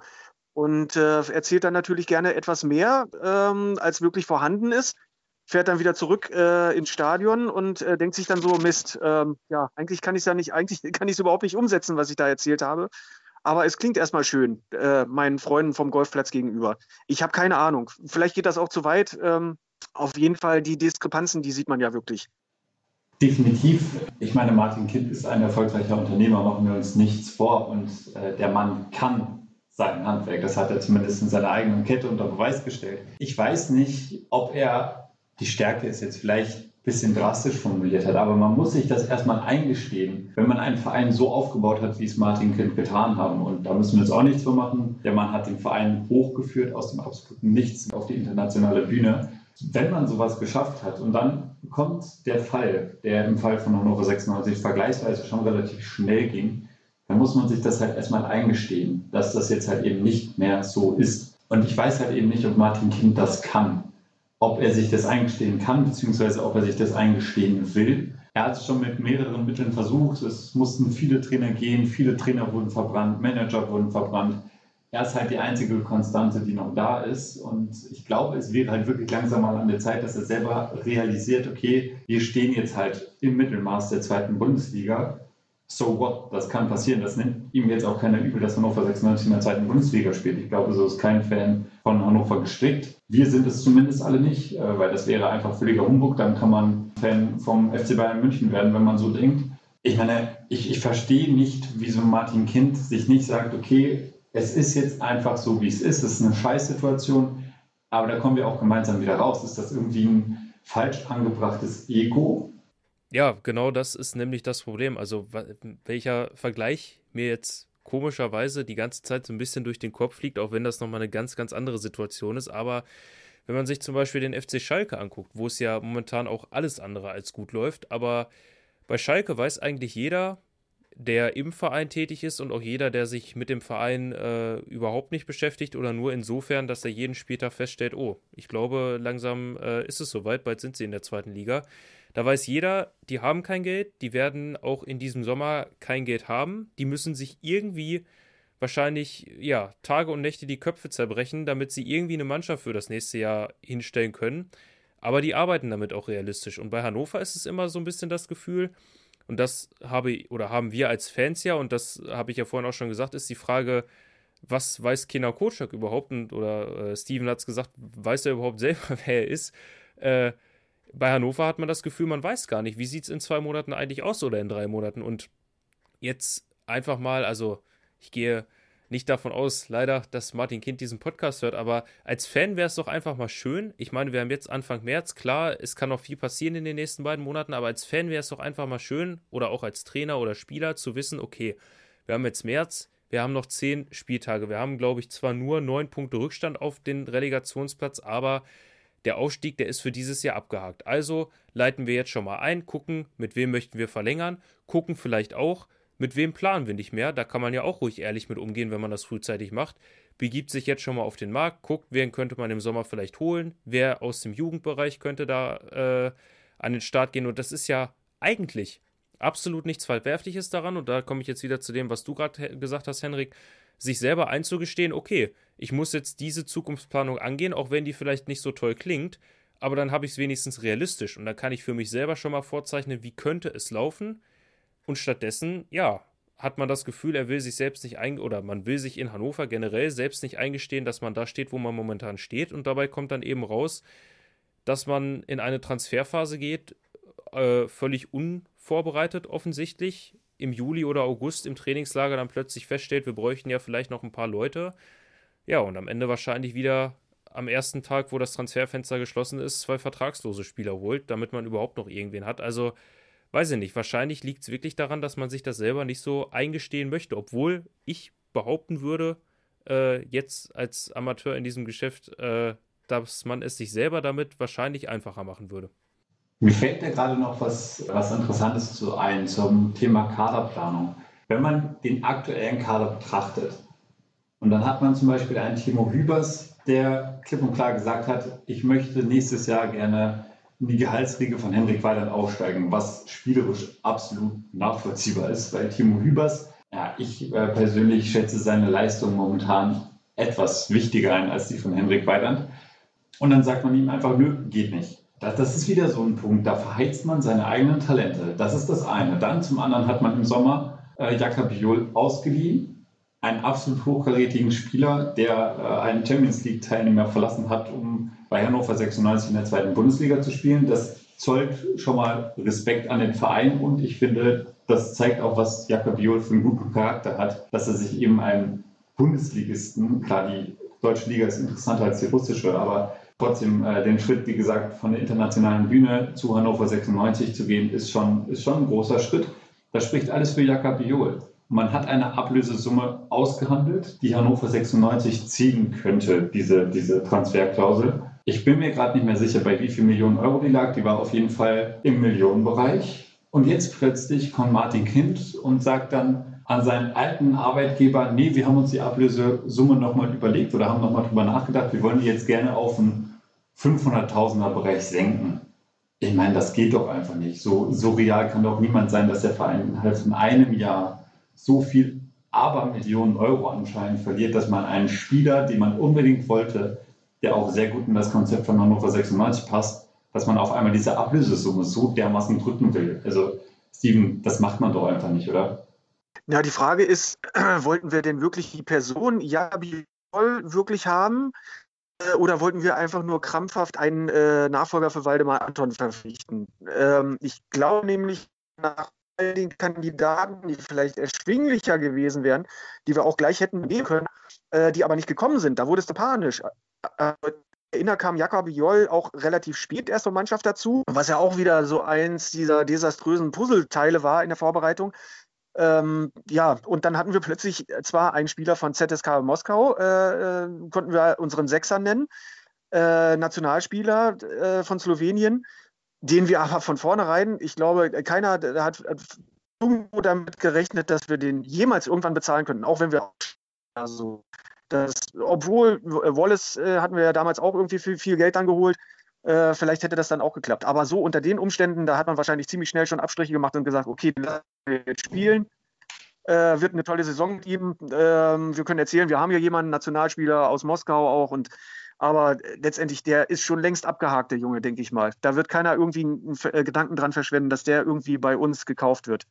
Und äh, erzählt dann natürlich gerne etwas mehr, ähm, als wirklich vorhanden ist. Fährt dann wieder zurück äh, ins Stadion und äh, denkt sich dann so: Mist, ähm, ja, eigentlich kann ich es ja nicht, eigentlich kann ich es überhaupt nicht umsetzen, was ich da erzählt habe. Aber es klingt erstmal schön, äh, meinen Freunden vom Golfplatz gegenüber. Ich habe keine Ahnung. Vielleicht geht das auch zu weit. Ähm, auf jeden Fall die Diskrepanzen, die sieht man ja wirklich. Definitiv. Ich meine, Martin Kind ist ein erfolgreicher Unternehmer, machen wir uns nichts vor. Und äh, der Mann kann sein Handwerk. Das hat er zumindest in seiner eigenen Kette unter Beweis gestellt. Ich weiß nicht, ob er die Stärke ist jetzt vielleicht bisschen drastisch formuliert hat, aber man muss sich das erstmal eingestehen, wenn man einen Verein so aufgebaut hat, wie es Martin Kind getan haben. Und da müssen wir jetzt auch nichts für machen. Der Mann hat den Verein hochgeführt aus dem absoluten Nichts auf die internationale Bühne wenn man sowas geschafft hat und dann kommt der Fall, der im Fall von Hannover 96 vergleichsweise schon relativ schnell ging, dann muss man sich das halt erstmal eingestehen, dass das jetzt halt eben nicht mehr so ist. Und ich weiß halt eben nicht, ob Martin Kind das kann, ob er sich das eingestehen kann, beziehungsweise ob er sich das eingestehen will. Er hat es schon mit mehreren Mitteln versucht. Es mussten viele Trainer gehen, viele Trainer wurden verbrannt, Manager wurden verbrannt er ist halt die einzige Konstante, die noch da ist. Und ich glaube, es wäre halt wirklich langsam mal an der Zeit, dass er selber realisiert, okay, wir stehen jetzt halt im Mittelmaß der zweiten Bundesliga. So what? Das kann passieren. Das nimmt ihm jetzt auch keiner übel, dass Hannover 96 in der zweiten Bundesliga spielt. Ich glaube, so ist kein Fan von Hannover gestrickt. Wir sind es zumindest alle nicht, äh, weil das wäre einfach völliger Humbug. Dann kann man Fan vom FC Bayern München werden, wenn man so denkt. Ich meine, ich, ich verstehe nicht, wieso Martin Kind sich nicht sagt, okay, es ist jetzt einfach so, wie es ist. Es ist eine Scheißsituation, aber da kommen wir auch gemeinsam wieder raus. Ist das irgendwie ein falsch angebrachtes Ego? Ja, genau das ist nämlich das Problem. Also, welcher Vergleich mir jetzt komischerweise die ganze Zeit so ein bisschen durch den Kopf fliegt, auch wenn das nochmal eine ganz, ganz andere Situation ist. Aber wenn man sich zum Beispiel den FC Schalke anguckt, wo es ja momentan auch alles andere als gut läuft, aber bei Schalke weiß eigentlich jeder, der im Verein tätig ist und auch jeder, der sich mit dem Verein äh, überhaupt nicht beschäftigt oder nur insofern, dass er jeden Spieltag feststellt, oh, ich glaube, langsam äh, ist es soweit, bald sind sie in der zweiten Liga. Da weiß jeder, die haben kein Geld, die werden auch in diesem Sommer kein Geld haben, die müssen sich irgendwie wahrscheinlich ja Tage und Nächte die Köpfe zerbrechen, damit sie irgendwie eine Mannschaft für das nächste Jahr hinstellen können. Aber die arbeiten damit auch realistisch. Und bei Hannover ist es immer so ein bisschen das Gefühl, und das habe oder haben wir als Fans ja, und das habe ich ja vorhin auch schon gesagt, ist die Frage, was weiß Kena Kocak überhaupt? Und, oder äh, Steven hat es gesagt, weiß er überhaupt selber, wer er ist? Äh, bei Hannover hat man das Gefühl, man weiß gar nicht, wie sieht es in zwei Monaten eigentlich aus oder in drei Monaten. Und jetzt einfach mal, also ich gehe nicht davon aus, leider, dass Martin Kind diesen Podcast hört, aber als Fan wäre es doch einfach mal schön. Ich meine, wir haben jetzt Anfang März, klar, es kann noch viel passieren in den nächsten beiden Monaten, aber als Fan wäre es doch einfach mal schön oder auch als Trainer oder Spieler zu wissen, okay, wir haben jetzt März, wir haben noch zehn Spieltage. Wir haben, glaube ich, zwar nur neun Punkte Rückstand auf den Relegationsplatz, aber der Aufstieg, der ist für dieses Jahr abgehakt. Also leiten wir jetzt schon mal ein, gucken, mit wem möchten wir verlängern, gucken vielleicht auch, mit wem planen wir nicht mehr? Da kann man ja auch ruhig ehrlich mit umgehen, wenn man das frühzeitig macht. Begibt sich jetzt schon mal auf den Markt, guckt, wen könnte man im Sommer vielleicht holen, wer aus dem Jugendbereich könnte da äh, an den Start gehen. Und das ist ja eigentlich absolut nichts Verwerfliches daran. Und da komme ich jetzt wieder zu dem, was du gerade gesagt hast, Henrik sich selber einzugestehen, okay, ich muss jetzt diese Zukunftsplanung angehen, auch wenn die vielleicht nicht so toll klingt, aber dann habe ich es wenigstens realistisch und dann kann ich für mich selber schon mal vorzeichnen, wie könnte es laufen, und stattdessen, ja, hat man das Gefühl, er will sich selbst nicht ein oder man will sich in Hannover generell selbst nicht eingestehen, dass man da steht, wo man momentan steht. Und dabei kommt dann eben raus, dass man in eine Transferphase geht, äh, völlig unvorbereitet offensichtlich. Im Juli oder August im Trainingslager dann plötzlich feststellt, wir bräuchten ja vielleicht noch ein paar Leute. Ja, und am Ende wahrscheinlich wieder am ersten Tag, wo das Transferfenster geschlossen ist, zwei vertragslose Spieler holt, damit man überhaupt noch irgendwen hat. Also weiß ich nicht, wahrscheinlich liegt es wirklich daran, dass man sich das selber nicht so eingestehen möchte, obwohl ich behaupten würde, äh, jetzt als Amateur in diesem Geschäft, äh, dass man es sich selber damit wahrscheinlich einfacher machen würde. Mir fällt da gerade noch was, was Interessantes zu ein zum Thema Kaderplanung. Wenn man den aktuellen Kader betrachtet und dann hat man zum Beispiel einen Timo Hübers, der klipp und klar gesagt hat, ich möchte nächstes Jahr gerne in die Gehaltsriege von Henrik Weidand aufsteigen, was spielerisch absolut nachvollziehbar ist, weil Timo Hübers, ja, ich äh, persönlich schätze seine Leistung momentan etwas wichtiger ein als die von Henrik Weidand. Und dann sagt man ihm einfach, nö, geht nicht. Das, das ist wieder so ein Punkt, da verheizt man seine eigenen Talente. Das ist das eine. Dann zum anderen hat man im Sommer äh, Jakob Jol ausgeliehen, einen absolut hochkarätigen Spieler, der äh, einen Champions League-Teilnehmer verlassen hat, um bei Hannover 96 in der zweiten Bundesliga zu spielen. Das zollt schon mal Respekt an den Verein und ich finde, das zeigt auch, was Jakob Jol für einen guten Charakter hat, dass er sich eben einen Bundesligisten, klar, die deutsche Liga ist interessanter als die russische, aber trotzdem äh, den Schritt, wie gesagt, von der internationalen Bühne zu Hannover 96 zu gehen, ist schon, ist schon ein großer Schritt. Das spricht alles für Jakob Biol. Man hat eine Ablösesumme ausgehandelt, die Hannover 96 ziehen könnte, diese, diese Transferklausel. Ich bin mir gerade nicht mehr sicher, bei wie viel Millionen Euro die lag. Die war auf jeden Fall im Millionenbereich. Und jetzt plötzlich kommt Martin Kind und sagt dann an seinen alten Arbeitgeber, nee, wir haben uns die Ablösesumme nochmal überlegt oder haben nochmal drüber nachgedacht, wir wollen die jetzt gerne auf einen 500.000er Bereich senken. Ich meine, das geht doch einfach nicht. So, so real kann doch niemand sein, dass der Verein innerhalb von einem Jahr so viel Abermillionen Euro anscheinend verliert, dass man einen Spieler, den man unbedingt wollte, der auch sehr gut in das Konzept von Hannover 96 passt, dass man auf einmal diese Ablösesumme so dermaßen drücken will. Also, Steven, das macht man doch einfach nicht, oder? Ja, die Frage ist, äh, wollten wir denn wirklich die Person Jabi wirklich haben? Äh, oder wollten wir einfach nur krampfhaft einen äh, Nachfolger für Waldemar Anton verpflichten? Ähm, ich glaube nämlich, nach all den Kandidaten, die vielleicht erschwinglicher gewesen wären, die wir auch gleich hätten nehmen können, äh, die aber nicht gekommen sind, da wurde es panisch. Äh, Inner kam Jakob Joll auch relativ spät erst zur Mannschaft dazu, was ja auch wieder so eins dieser desaströsen Puzzleteile war in der Vorbereitung. Ähm, ja, und dann hatten wir plötzlich zwar einen Spieler von ZSK Moskau, äh, äh, konnten wir unseren Sechser nennen, äh, Nationalspieler äh, von Slowenien, den wir aber von vornherein, ich glaube, keiner hat, hat irgendwo damit gerechnet, dass wir den jemals irgendwann bezahlen könnten, auch wenn wir also das, obwohl Wallace äh, hatten wir ja damals auch irgendwie viel, viel Geld angeholt, äh, vielleicht hätte das dann auch geklappt. Aber so unter den Umständen, da hat man wahrscheinlich ziemlich schnell schon Abstriche gemacht und gesagt, okay, lassen wir jetzt spielen. Äh, wird eine tolle Saison geben. Ähm, wir können erzählen, wir haben hier jemanden, Nationalspieler aus Moskau auch und aber letztendlich, der ist schon längst abgehakt, der Junge, denke ich mal. Da wird keiner irgendwie einen äh, Gedanken dran verschwenden, dass der irgendwie bei uns gekauft wird.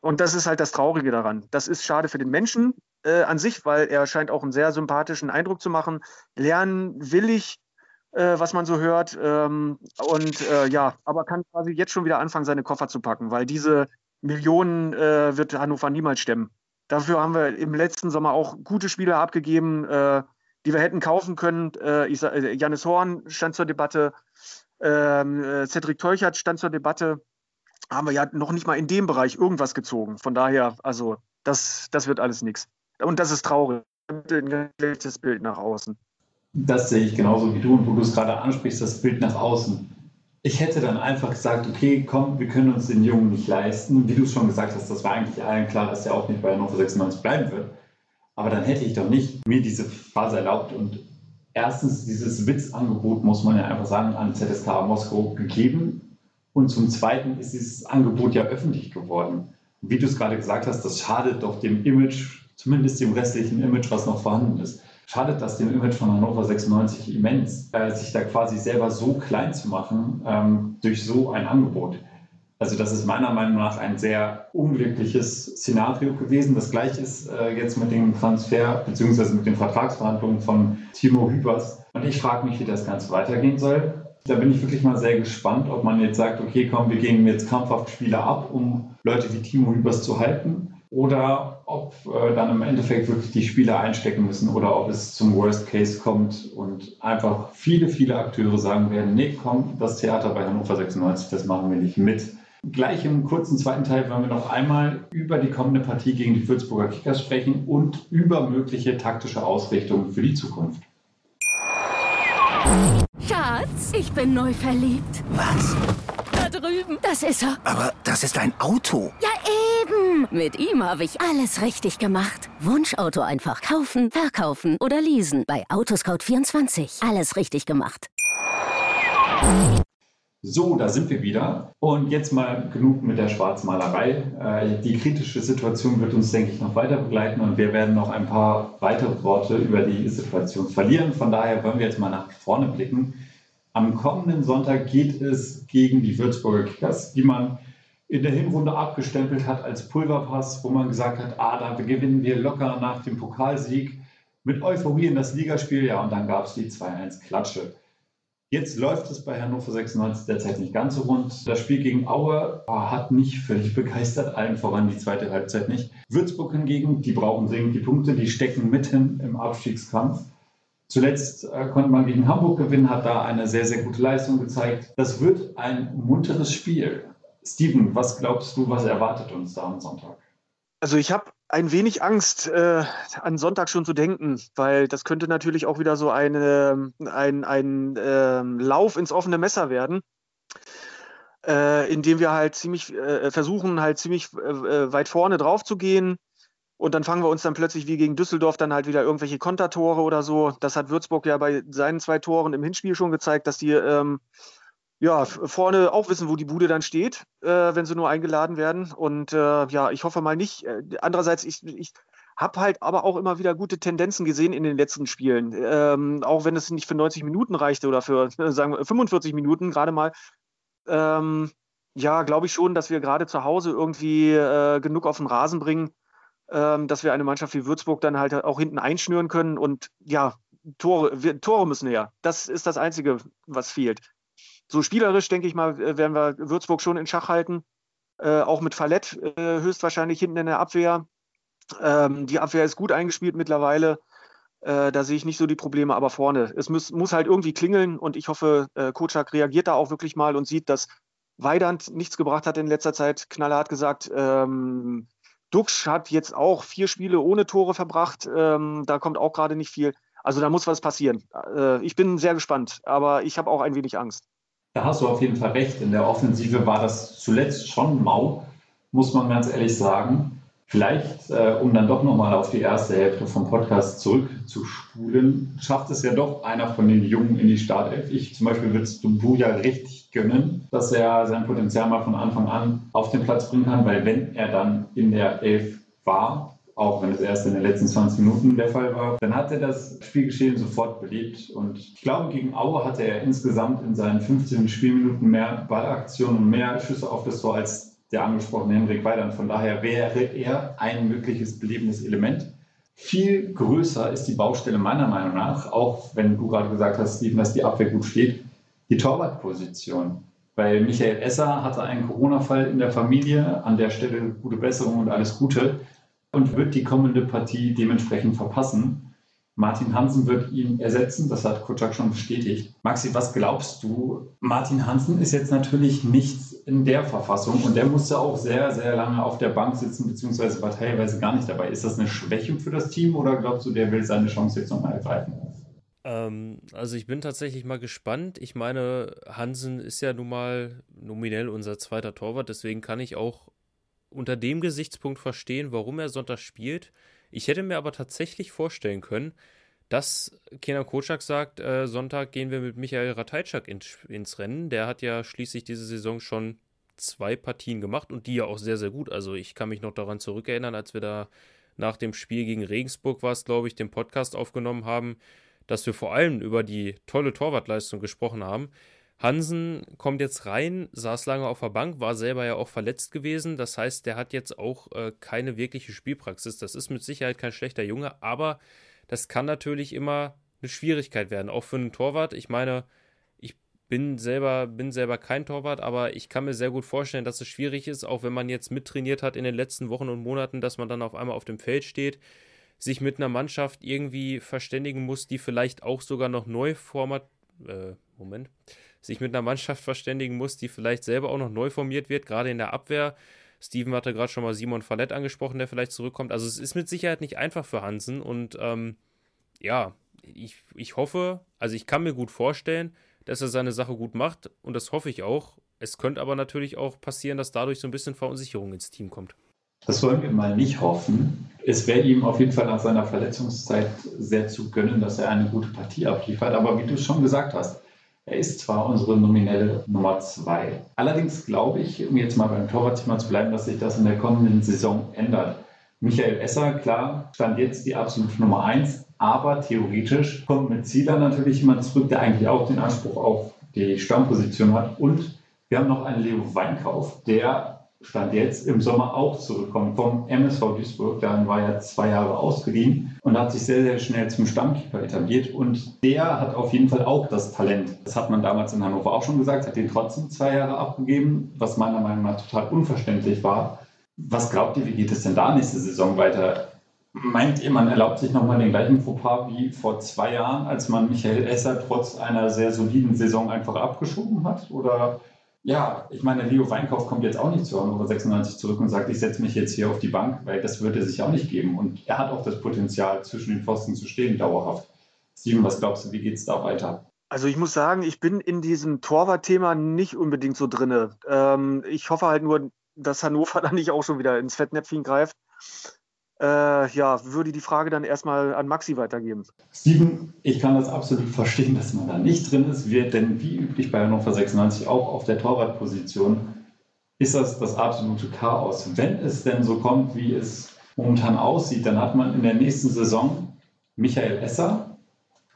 Und das ist halt das Traurige daran. Das ist schade für den Menschen äh, an sich, weil er scheint auch einen sehr sympathischen Eindruck zu machen. Lernen will ich, äh, was man so hört. Ähm, und äh, ja, aber kann quasi jetzt schon wieder anfangen, seine Koffer zu packen, weil diese Millionen äh, wird Hannover niemals stemmen. Dafür haben wir im letzten Sommer auch gute Spieler abgegeben, äh, die wir hätten kaufen können. Äh, ich, Janis Horn stand zur Debatte, ähm, Cedric Teuchert stand zur Debatte. Haben wir ja noch nicht mal in dem Bereich irgendwas gezogen. Von daher, also, das, das wird alles nichts. Und das ist traurig. Ein schlechtes Bild nach außen. Das sehe ich genauso wie du und wo du es gerade ansprichst, das Bild nach außen. Ich hätte dann einfach gesagt, okay, komm, wir können uns den Jungen nicht leisten. Wie du es schon gesagt hast, das war eigentlich allen klar, dass er auch nicht bei Hannover 96 bleiben wird. Aber dann hätte ich doch nicht mir diese Phase erlaubt und erstens dieses Witzangebot, muss man ja einfach sagen, an ZSK Moskau gegeben. Und zum Zweiten ist dieses Angebot ja öffentlich geworden. Wie du es gerade gesagt hast, das schadet doch dem Image, zumindest dem restlichen Image, was noch vorhanden ist schadet das dem Image von Hannover 96 immens, äh, sich da quasi selber so klein zu machen ähm, durch so ein Angebot. Also das ist meiner Meinung nach ein sehr unglückliches Szenario gewesen. Das gleiche ist äh, jetzt mit dem Transfer bzw. mit den Vertragsverhandlungen von Timo Hübers. Und ich frage mich, wie das Ganze weitergehen soll. Da bin ich wirklich mal sehr gespannt, ob man jetzt sagt, okay, komm, wir gehen jetzt krampfhaft Spieler ab, um Leute wie Timo Hübers zu halten oder ob äh, dann im Endeffekt wirklich die Spieler einstecken müssen oder ob es zum Worst Case kommt und einfach viele, viele Akteure sagen werden, nee, komm, das Theater bei Hannover 96, das machen wir nicht mit. Gleich im kurzen zweiten Teil wollen wir noch einmal über die kommende Partie gegen die Würzburger Kickers sprechen und über mögliche taktische Ausrichtungen für die Zukunft. Schatz, ich bin neu verliebt. Was? Da drüben. Das ist er. Aber das ist ein Auto. Ja, eben. Mit ihm habe ich alles richtig gemacht. Wunschauto einfach kaufen, verkaufen oder leasen. Bei Autoscout24. Alles richtig gemacht. So, da sind wir wieder. Und jetzt mal genug mit der Schwarzmalerei. Äh, die kritische Situation wird uns, denke ich, noch weiter begleiten und wir werden noch ein paar weitere Worte über die Situation verlieren. Von daher wollen wir jetzt mal nach vorne blicken. Am kommenden Sonntag geht es gegen die Würzburger Kickers, die man in der Hinrunde abgestempelt hat als Pulverpass, wo man gesagt hat, ah, da gewinnen wir locker nach dem Pokalsieg mit Euphorie in das Ligaspiel. Ja, und dann gab es die 2-1-Klatsche. Jetzt läuft es bei Hannover 96 derzeit nicht ganz so rund. Das Spiel gegen Aue oh, hat nicht völlig begeistert, allen voran die zweite Halbzeit nicht. Würzburg hingegen, die brauchen dringend die Punkte, die stecken mitten im Abstiegskampf. Zuletzt äh, konnte man gegen Hamburg gewinnen, hat da eine sehr, sehr gute Leistung gezeigt. Das wird ein munteres Spiel. Steven, was glaubst du, was erwartet uns da am Sonntag? Also ich habe ein wenig Angst, äh, an Sonntag schon zu denken, weil das könnte natürlich auch wieder so eine, ein, ein äh, Lauf ins offene Messer werden, äh, indem wir halt ziemlich äh, versuchen, halt ziemlich äh, äh, weit vorne drauf zu gehen. Und dann fangen wir uns dann plötzlich wie gegen Düsseldorf dann halt wieder irgendwelche Kontertore oder so. Das hat Würzburg ja bei seinen zwei Toren im Hinspiel schon gezeigt, dass die ähm, ja, vorne auch wissen, wo die Bude dann steht, äh, wenn sie nur eingeladen werden. Und äh, ja, ich hoffe mal nicht. Äh, andererseits, ich, ich habe halt aber auch immer wieder gute Tendenzen gesehen in den letzten Spielen. Ähm, auch wenn es nicht für 90 Minuten reichte oder für, sagen wir, 45 Minuten gerade mal. Ähm, ja, glaube ich schon, dass wir gerade zu Hause irgendwie äh, genug auf den Rasen bringen, ähm, dass wir eine Mannschaft wie Würzburg dann halt auch hinten einschnüren können. Und ja, Tore, wir, Tore müssen her. Das ist das Einzige, was fehlt so spielerisch, denke ich mal, äh, werden wir Würzburg schon in Schach halten. Äh, auch mit Fallett äh, höchstwahrscheinlich hinten in der Abwehr. Ähm, die Abwehr ist gut eingespielt mittlerweile. Äh, da sehe ich nicht so die Probleme, aber vorne. Es muss, muss halt irgendwie klingeln und ich hoffe, äh, Kocak reagiert da auch wirklich mal und sieht, dass Weidand nichts gebracht hat in letzter Zeit. Knaller hat gesagt, ähm, Duxch hat jetzt auch vier Spiele ohne Tore verbracht. Ähm, da kommt auch gerade nicht viel. Also da muss was passieren. Äh, ich bin sehr gespannt, aber ich habe auch ein wenig Angst. Da hast du auf jeden Fall recht. In der Offensive war das zuletzt schon mau, muss man ganz ehrlich sagen. Vielleicht, äh, um dann doch nochmal auf die erste Hälfte vom Podcast zurückzuspulen, schafft es ja doch einer von den Jungen in die Startelf. Ich zum Beispiel würde es Buja richtig gönnen, dass er sein Potenzial mal von Anfang an auf den Platz bringen kann, weil wenn er dann in der Elf war, auch wenn es erst in den letzten 20 Minuten der Fall war. Dann hat er das Spielgeschehen sofort belebt und ich glaube, gegen Aue hatte er insgesamt in seinen 15 Spielminuten mehr Ballaktionen und mehr Schüsse auf das Tor als der angesprochene Henrik Weidand. Von daher wäre er ein mögliches belebendes Element. Viel größer ist die Baustelle meiner Meinung nach, auch wenn du gerade gesagt hast, Steven, dass die Abwehr gut steht, die Torwartposition. Weil Michael Esser hatte einen Corona-Fall in der Familie, an der Stelle gute Besserung und alles Gute und wird die kommende Partie dementsprechend verpassen. Martin Hansen wird ihn ersetzen, das hat Kutschak schon bestätigt. Maxi, was glaubst du? Martin Hansen ist jetzt natürlich nicht in der Verfassung und der musste auch sehr, sehr lange auf der Bank sitzen, beziehungsweise war teilweise gar nicht dabei. Ist das eine Schwäche für das Team oder glaubst du, der will seine Chance jetzt nochmal ergreifen? Ähm, also ich bin tatsächlich mal gespannt. Ich meine, Hansen ist ja nun mal nominell unser zweiter Torwart, deswegen kann ich auch unter dem Gesichtspunkt verstehen, warum er Sonntag spielt. Ich hätte mir aber tatsächlich vorstellen können, dass Kenan Kocak sagt, äh, Sonntag gehen wir mit Michael Ratajczak in, ins Rennen. Der hat ja schließlich diese Saison schon zwei Partien gemacht und die ja auch sehr, sehr gut. Also ich kann mich noch daran zurückerinnern, als wir da nach dem Spiel gegen Regensburg war es, glaube ich, den Podcast aufgenommen haben, dass wir vor allem über die tolle Torwartleistung gesprochen haben. Hansen kommt jetzt rein, saß lange auf der Bank, war selber ja auch verletzt gewesen. Das heißt, der hat jetzt auch äh, keine wirkliche Spielpraxis. Das ist mit Sicherheit kein schlechter Junge, aber das kann natürlich immer eine Schwierigkeit werden, auch für einen Torwart. Ich meine, ich bin selber, bin selber kein Torwart, aber ich kann mir sehr gut vorstellen, dass es schwierig ist, auch wenn man jetzt mittrainiert hat in den letzten Wochen und Monaten, dass man dann auf einmal auf dem Feld steht, sich mit einer Mannschaft irgendwie verständigen muss, die vielleicht auch sogar noch neu format. Äh, Moment sich mit einer Mannschaft verständigen muss, die vielleicht selber auch noch neu formiert wird, gerade in der Abwehr. Steven hatte gerade schon mal Simon Fallett angesprochen, der vielleicht zurückkommt. Also es ist mit Sicherheit nicht einfach für Hansen und ähm, ja, ich, ich hoffe, also ich kann mir gut vorstellen, dass er seine Sache gut macht und das hoffe ich auch. Es könnte aber natürlich auch passieren, dass dadurch so ein bisschen Verunsicherung ins Team kommt. Das wollen wir mal nicht hoffen. Es wäre ihm auf jeden Fall nach seiner Verletzungszeit sehr zu gönnen, dass er eine gute Partie abliefert. Aber wie du schon gesagt hast, Er ist zwar unsere nominelle Nummer zwei. Allerdings glaube ich, um jetzt mal beim Torwartthema zu bleiben, dass sich das in der kommenden Saison ändert. Michael Esser, klar, stand jetzt die absolute Nummer eins, aber theoretisch kommt mit Zieler natürlich jemand zurück, der eigentlich auch den Anspruch auf die Stammposition hat. Und wir haben noch einen Leo Weinkauf, der Stand jetzt im Sommer auch zurückkommt vom MSV Duisburg. Dann war er zwei Jahre ausgeliehen und hat sich sehr, sehr schnell zum Stammkeeper etabliert. Und der hat auf jeden Fall auch das Talent. Das hat man damals in Hannover auch schon gesagt, hat den trotzdem zwei Jahre abgegeben, was meiner Meinung nach total unverständlich war. Was glaubt ihr, wie geht es denn da nächste Saison weiter? Meint ihr, man erlaubt sich nochmal den gleichen Fauxpas wie vor zwei Jahren, als man Michael Esser trotz einer sehr soliden Saison einfach abgeschoben hat? Oder ja, ich meine, Leo Weinkauf kommt jetzt auch nicht zu Hannover 96 zurück und sagt, ich setze mich jetzt hier auf die Bank, weil das würde er sich auch nicht geben. Und er hat auch das Potenzial, zwischen den Pfosten zu stehen, dauerhaft. Steven, was glaubst du, wie geht es da weiter? Also ich muss sagen, ich bin in diesem Torwart-Thema nicht unbedingt so drinne. Ähm, ich hoffe halt nur, dass Hannover dann nicht auch schon wieder ins Fettnäpfchen greift äh, ja, würde die Frage dann erstmal an Maxi weitergeben. Steven, ich kann das absolut verstehen, dass man da nicht drin ist, wird denn wie üblich bei Hannover 96 auch auf der Torwartposition ist das das absolute Chaos. Wenn es denn so kommt, wie es momentan aussieht, dann hat man in der nächsten Saison Michael Esser,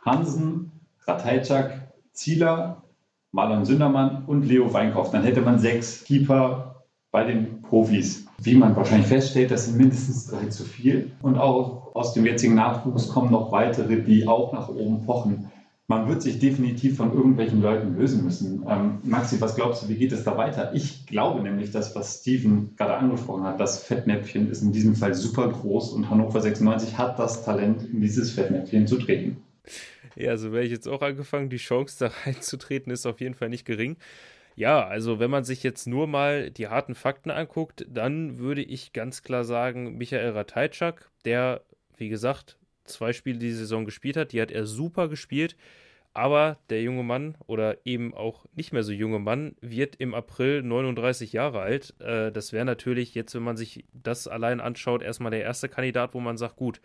Hansen, Ratajczak, Zieler, Marlon Sündermann und Leo Weinkauf. Dann hätte man sechs Keeper bei den Profis. Wie man wahrscheinlich feststellt, das sind mindestens drei zu viel. Und auch aus dem jetzigen Nachwuchs kommen noch weitere, die auch nach oben pochen. Man wird sich definitiv von irgendwelchen Leuten lösen müssen. Ähm, Maxi, was glaubst du, wie geht es da weiter? Ich glaube nämlich, dass was Steven gerade angesprochen hat, das Fettnäpfchen ist in diesem Fall super groß und Hannover 96 hat das Talent, in dieses Fettnäpfchen zu treten. Ja, also wäre ich jetzt auch angefangen, die Chance da reinzutreten ist auf jeden Fall nicht gering. Ja, also wenn man sich jetzt nur mal die harten Fakten anguckt, dann würde ich ganz klar sagen, Michael Ratajczak, der, wie gesagt, zwei Spiele die Saison gespielt hat, die hat er super gespielt. Aber der junge Mann oder eben auch nicht mehr so junge Mann wird im April 39 Jahre alt. Äh, das wäre natürlich jetzt, wenn man sich das allein anschaut, erstmal der erste Kandidat, wo man sagt, gut,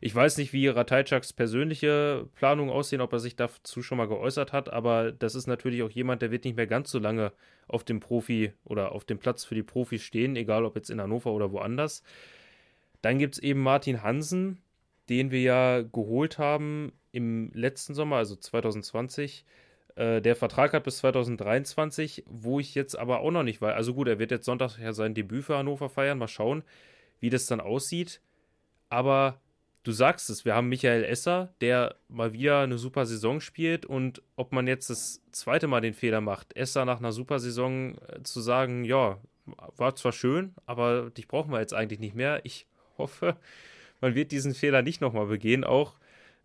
ich weiß nicht, wie Ratajczaks persönliche Planungen aussehen, ob er sich dazu schon mal geäußert hat, aber das ist natürlich auch jemand, der wird nicht mehr ganz so lange auf dem Profi oder auf dem Platz für die Profis stehen, egal ob jetzt in Hannover oder woanders. Dann gibt es eben Martin Hansen, den wir ja geholt haben im letzten Sommer, also 2020. Äh, der Vertrag hat bis 2023, wo ich jetzt aber auch noch nicht weiß. Also gut, er wird jetzt Sonntag ja sein Debüt für Hannover feiern. Mal schauen, wie das dann aussieht. Aber du sagst es, wir haben Michael Esser, der mal wieder eine super Saison spielt und ob man jetzt das zweite Mal den Fehler macht, Esser nach einer super Saison äh, zu sagen, ja, war zwar schön, aber dich brauchen wir jetzt eigentlich nicht mehr. Ich hoffe, man wird diesen Fehler nicht nochmal begehen, auch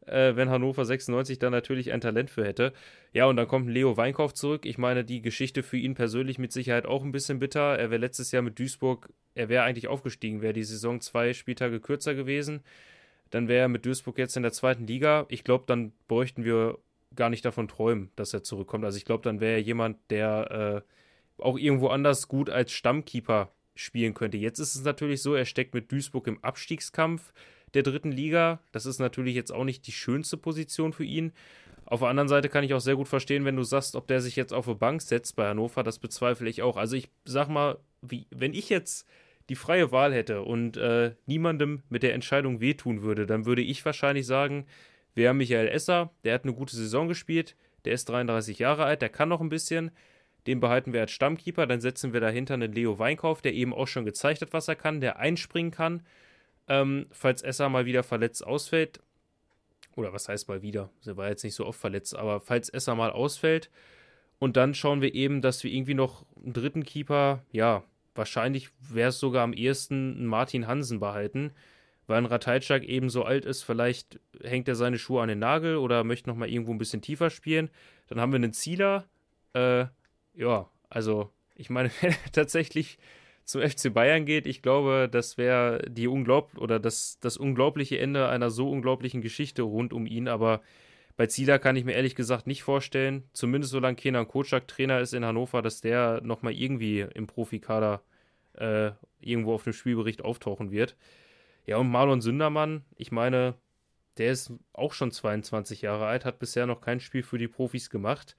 äh, wenn Hannover 96 da natürlich ein Talent für hätte. Ja, und dann kommt Leo Weinkauf zurück. Ich meine, die Geschichte für ihn persönlich mit Sicherheit auch ein bisschen bitter. Er wäre letztes Jahr mit Duisburg, er wäre eigentlich aufgestiegen, wäre die Saison zwei Spieltage kürzer gewesen dann wäre er mit Duisburg jetzt in der zweiten Liga. Ich glaube, dann bräuchten wir gar nicht davon träumen, dass er zurückkommt. Also ich glaube, dann wäre er jemand, der äh, auch irgendwo anders gut als Stammkeeper spielen könnte. Jetzt ist es natürlich so, er steckt mit Duisburg im Abstiegskampf der dritten Liga. Das ist natürlich jetzt auch nicht die schönste Position für ihn. Auf der anderen Seite kann ich auch sehr gut verstehen, wenn du sagst, ob der sich jetzt auf eine Bank setzt bei Hannover, das bezweifle ich auch. Also ich sag mal, wie, wenn ich jetzt die freie Wahl hätte und äh, niemandem mit der Entscheidung wehtun würde, dann würde ich wahrscheinlich sagen, wir haben Michael Esser, der hat eine gute Saison gespielt, der ist 33 Jahre alt, der kann noch ein bisschen, den behalten wir als Stammkeeper, dann setzen wir dahinter einen Leo Weinkauf, der eben auch schon gezeigt hat, was er kann, der einspringen kann, ähm, falls Esser mal wieder verletzt ausfällt, oder was heißt mal wieder, er war jetzt nicht so oft verletzt, aber falls Esser mal ausfällt, und dann schauen wir eben, dass wir irgendwie noch einen dritten Keeper, ja, wahrscheinlich wäre es sogar am ehesten Martin Hansen behalten, weil ein Ratajczak eben so alt ist, vielleicht hängt er seine Schuhe an den Nagel oder möchte nochmal irgendwo ein bisschen tiefer spielen. Dann haben wir einen Zieler. Äh, ja, also ich meine, wenn er tatsächlich zum FC Bayern geht, ich glaube, das wäre die unglaub oder das, das unglaubliche Ende einer so unglaublichen Geschichte rund um ihn, aber bei Zieler kann ich mir ehrlich gesagt nicht vorstellen, zumindest solange Kenan Kocak Trainer ist in Hannover, dass der nochmal irgendwie im Profikader äh, irgendwo auf dem Spielbericht auftauchen wird. Ja, und Marlon Sündermann, ich meine, der ist auch schon 22 Jahre alt, hat bisher noch kein Spiel für die Profis gemacht.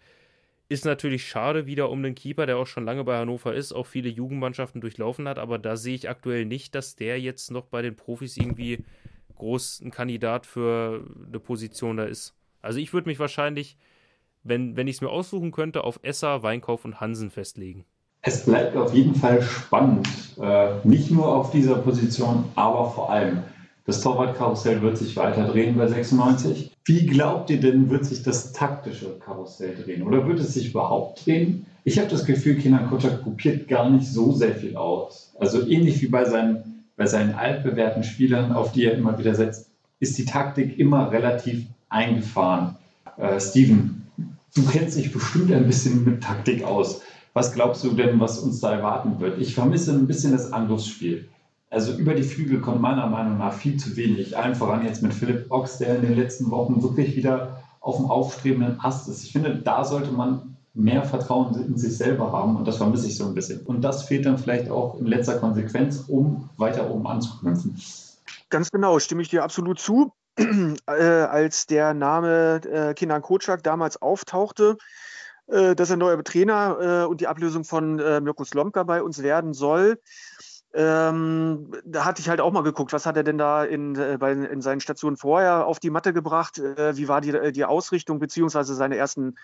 Ist natürlich schade wieder um den Keeper, der auch schon lange bei Hannover ist, auch viele Jugendmannschaften durchlaufen hat, aber da sehe ich aktuell nicht, dass der jetzt noch bei den Profis irgendwie groß ein Kandidat für eine Position da ist. Also ich würde mich wahrscheinlich, wenn, wenn ich es mir aussuchen könnte, auf Esser, Weinkauf und Hansen festlegen. Es bleibt auf jeden Fall spannend. Äh, nicht nur auf dieser Position, aber vor allem. Das Torwartkarussell wird sich weiter drehen bei 96. Wie glaubt ihr denn, wird sich das taktische Karussell drehen? Oder wird es sich überhaupt drehen? Ich habe das Gefühl, Kinan Kotschak kopiert gar nicht so sehr viel aus. Also ähnlich wie bei seinen, bei seinen altbewährten Spielern, auf die er immer wieder setzt, ist die Taktik immer relativ eingefahren. Äh, Steven, du kennst dich bestimmt ein bisschen mit Taktik aus. Was glaubst du denn, was uns da erwarten wird? Ich vermisse ein bisschen das Angriffsspiel. Also über die Flügel kommt meiner Meinung nach viel zu wenig. Allen voran jetzt mit Philipp Ochs, der in den letzten Wochen wirklich wieder auf dem aufstrebenden Ast ist. Ich finde, da sollte man mehr Vertrauen in sich selber haben und das vermisse ich so ein bisschen. Und das fehlt dann vielleicht auch in letzter Konsequenz, um weiter oben anzuknüpfen. Ganz genau, stimme ich dir absolut zu. äh, als der Name äh, Kinan Kocak damals auftauchte, äh, dass er neuer Trainer äh, und die Ablösung von äh, Mirko Slomka bei uns werden soll, ähm, da hatte ich halt auch mal geguckt, was hat er denn da in, äh, bei, in seinen Stationen vorher auf die Matte gebracht? Äh, wie war die, äh, die Ausrichtung, beziehungsweise seine ersten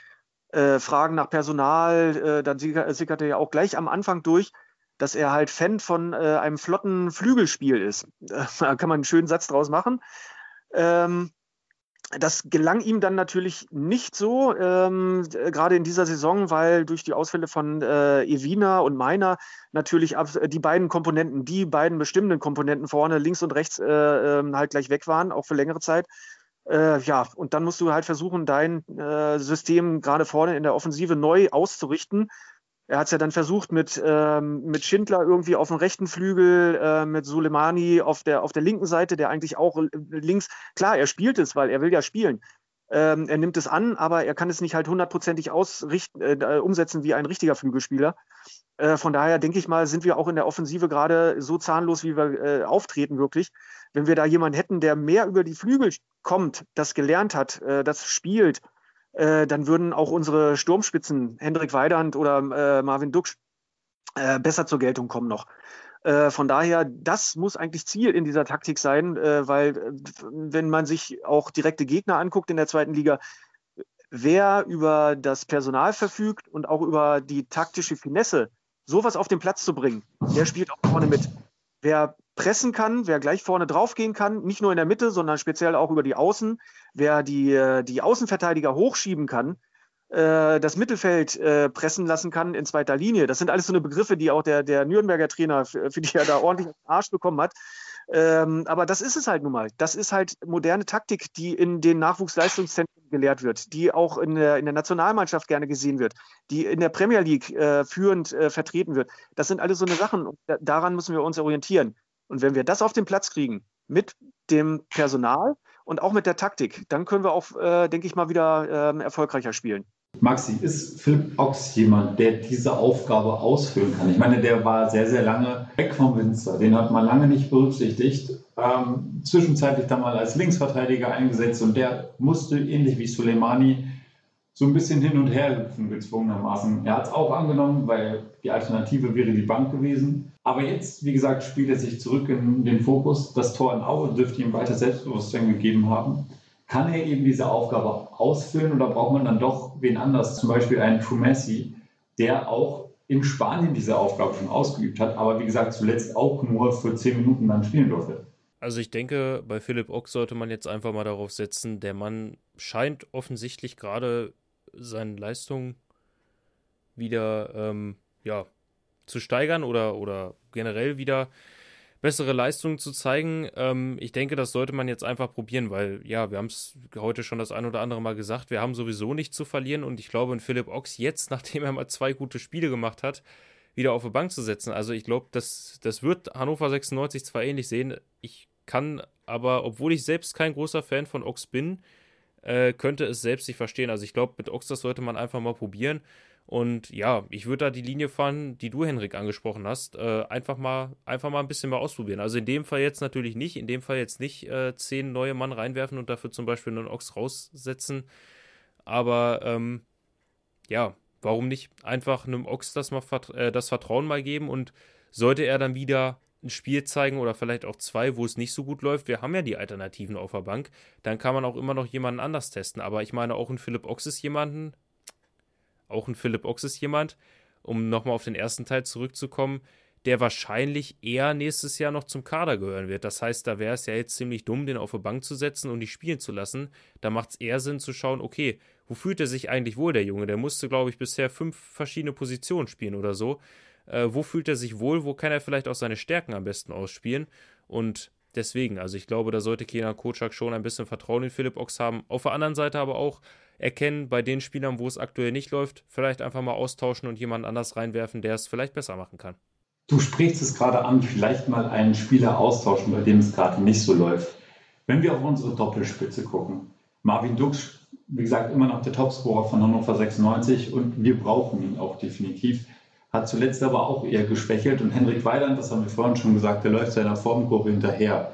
äh, Fragen nach Personal? Äh, dann sickerte er ja auch gleich am Anfang durch, dass er halt Fan von äh, einem flotten Flügelspiel ist. da kann man einen schönen Satz draus machen. Ähm, das gelang ihm dann natürlich nicht so, ähm, gerade in dieser Saison, weil durch die Ausfälle von äh, Evina und Meiner natürlich ab, die beiden Komponenten, die beiden bestimmenden Komponenten vorne, links und rechts, äh, äh, halt gleich weg waren, auch für längere Zeit. Äh, ja, und dann musst du halt versuchen, dein äh, System gerade vorne in der Offensive neu auszurichten. Er hat es ja dann versucht mit, ähm, mit Schindler irgendwie auf dem rechten Flügel, äh, mit Soleimani auf der, auf der linken Seite, der eigentlich auch links, klar, er spielt es, weil er will ja spielen. Ähm, er nimmt es an, aber er kann es nicht halt hundertprozentig äh, umsetzen wie ein richtiger Flügelspieler. Äh, von daher denke ich mal, sind wir auch in der Offensive gerade so zahnlos, wie wir äh, auftreten, wirklich. Wenn wir da jemanden hätten, der mehr über die Flügel kommt, das gelernt hat, äh, das spielt, äh, dann würden auch unsere Sturmspitzen, Hendrik Weidand oder äh, Marvin Duksch, äh, besser zur Geltung kommen noch. Äh, von daher, das muss eigentlich Ziel in dieser Taktik sein, äh, weil wenn man sich auch direkte Gegner anguckt in der zweiten Liga, wer über das Personal verfügt und auch über die taktische Finesse, sowas auf den Platz zu bringen, der spielt auch vorne mit. Wer pressen kann, wer gleich vorne draufgehen kann, nicht nur in der Mitte, sondern speziell auch über die Außen, wer die, äh, die Außenverteidiger hochschieben kann, äh, das Mittelfeld äh, pressen lassen kann in zweiter Linie. Das sind alles so eine Begriffe, die auch der, der Nürnberger Trainer, für, für die er da ordentlich Arsch bekommen hat. Ähm, aber das ist es halt nun mal. Das ist halt moderne Taktik, die in den Nachwuchsleistungszentren gelehrt wird, die auch in der, in der Nationalmannschaft gerne gesehen wird, die in der Premier League führend vertreten wird. Das sind alles so eine Sachen. Daran müssen wir uns orientieren. Und wenn wir das auf den Platz kriegen, mit dem Personal und auch mit der Taktik, dann können wir auch, äh, denke ich mal, wieder äh, erfolgreicher spielen. Maxi, ist Philipp Ochs jemand, der diese Aufgabe ausfüllen kann? Ich meine, der war sehr, sehr lange weg vom Winzer. Den hat man lange nicht berücksichtigt. Ähm, zwischenzeitlich dann mal als Linksverteidiger eingesetzt und der musste, ähnlich wie Soleimani, so ein bisschen hin und her hüpfen, gezwungenermaßen. Er hat es auch angenommen, weil die Alternative wäre die Bank gewesen. Aber jetzt, wie gesagt, spielt er sich zurück in den Fokus. Das Tor in Aue dürfte ihm weiter Selbstbewusstsein gegeben haben. Kann er eben diese Aufgabe ausfüllen oder braucht man dann doch wen anders, zum Beispiel einen Trumessi, der auch in Spanien diese Aufgabe schon ausgeübt hat, aber wie gesagt zuletzt auch nur für zehn Minuten dann spielen durfte? Also ich denke, bei Philipp Ock sollte man jetzt einfach mal darauf setzen, der Mann scheint offensichtlich gerade seine Leistung wieder ähm, ja, zu steigern oder, oder generell wieder bessere Leistungen zu zeigen. Ähm, ich denke, das sollte man jetzt einfach probieren, weil ja, wir haben es heute schon das ein oder andere Mal gesagt, wir haben sowieso nichts zu verlieren und ich glaube, in Philipp Ochs jetzt, nachdem er mal zwei gute Spiele gemacht hat, wieder auf die Bank zu setzen. Also ich glaube, das, das wird Hannover 96 zwar ähnlich sehen. Ich kann aber, obwohl ich selbst kein großer Fan von Ochs bin, äh, könnte es selbst nicht verstehen. Also ich glaube, mit Ox, das sollte man einfach mal probieren. Und ja, ich würde da die Linie fahren, die du, Henrik, angesprochen hast. Äh, einfach, mal, einfach mal ein bisschen mal ausprobieren. Also in dem Fall jetzt natürlich nicht. In dem Fall jetzt nicht äh, zehn neue Mann reinwerfen und dafür zum Beispiel einen Ochs raussetzen. Aber ähm, ja, warum nicht einfach einem Ochs das, mal, äh, das Vertrauen mal geben und sollte er dann wieder ein Spiel zeigen oder vielleicht auch zwei, wo es nicht so gut läuft. Wir haben ja die Alternativen auf der Bank. Dann kann man auch immer noch jemanden anders testen. Aber ich meine, auch ein Philipp Ochs ist jemanden, auch ein Philipp Ochs ist jemand, um nochmal auf den ersten Teil zurückzukommen, der wahrscheinlich eher nächstes Jahr noch zum Kader gehören wird. Das heißt, da wäre es ja jetzt ziemlich dumm, den auf der Bank zu setzen und nicht spielen zu lassen. Da macht es eher Sinn zu schauen, okay, wo fühlt er sich eigentlich wohl, der Junge? Der musste, glaube ich, bisher fünf verschiedene Positionen spielen oder so äh, wo fühlt er sich wohl, wo kann er vielleicht auch seine Stärken am besten ausspielen. Und deswegen, also ich glaube, da sollte Kenan Kocak schon ein bisschen Vertrauen in Philipp Ochs haben. Auf der anderen Seite aber auch erkennen, bei den Spielern, wo es aktuell nicht läuft, vielleicht einfach mal austauschen und jemanden anders reinwerfen, der es vielleicht besser machen kann. Du sprichst es gerade an, vielleicht mal einen Spieler austauschen, bei dem es gerade nicht so läuft. Wenn wir auf unsere Doppelspitze gucken, Marvin Dux, wie gesagt, immer noch der Topscorer von Hannover 96 und wir brauchen ihn auch definitiv hat zuletzt aber auch eher geschwächelt. Und Henrik Weiland, das haben wir vorhin schon gesagt, der läuft seiner Formkurve hinterher.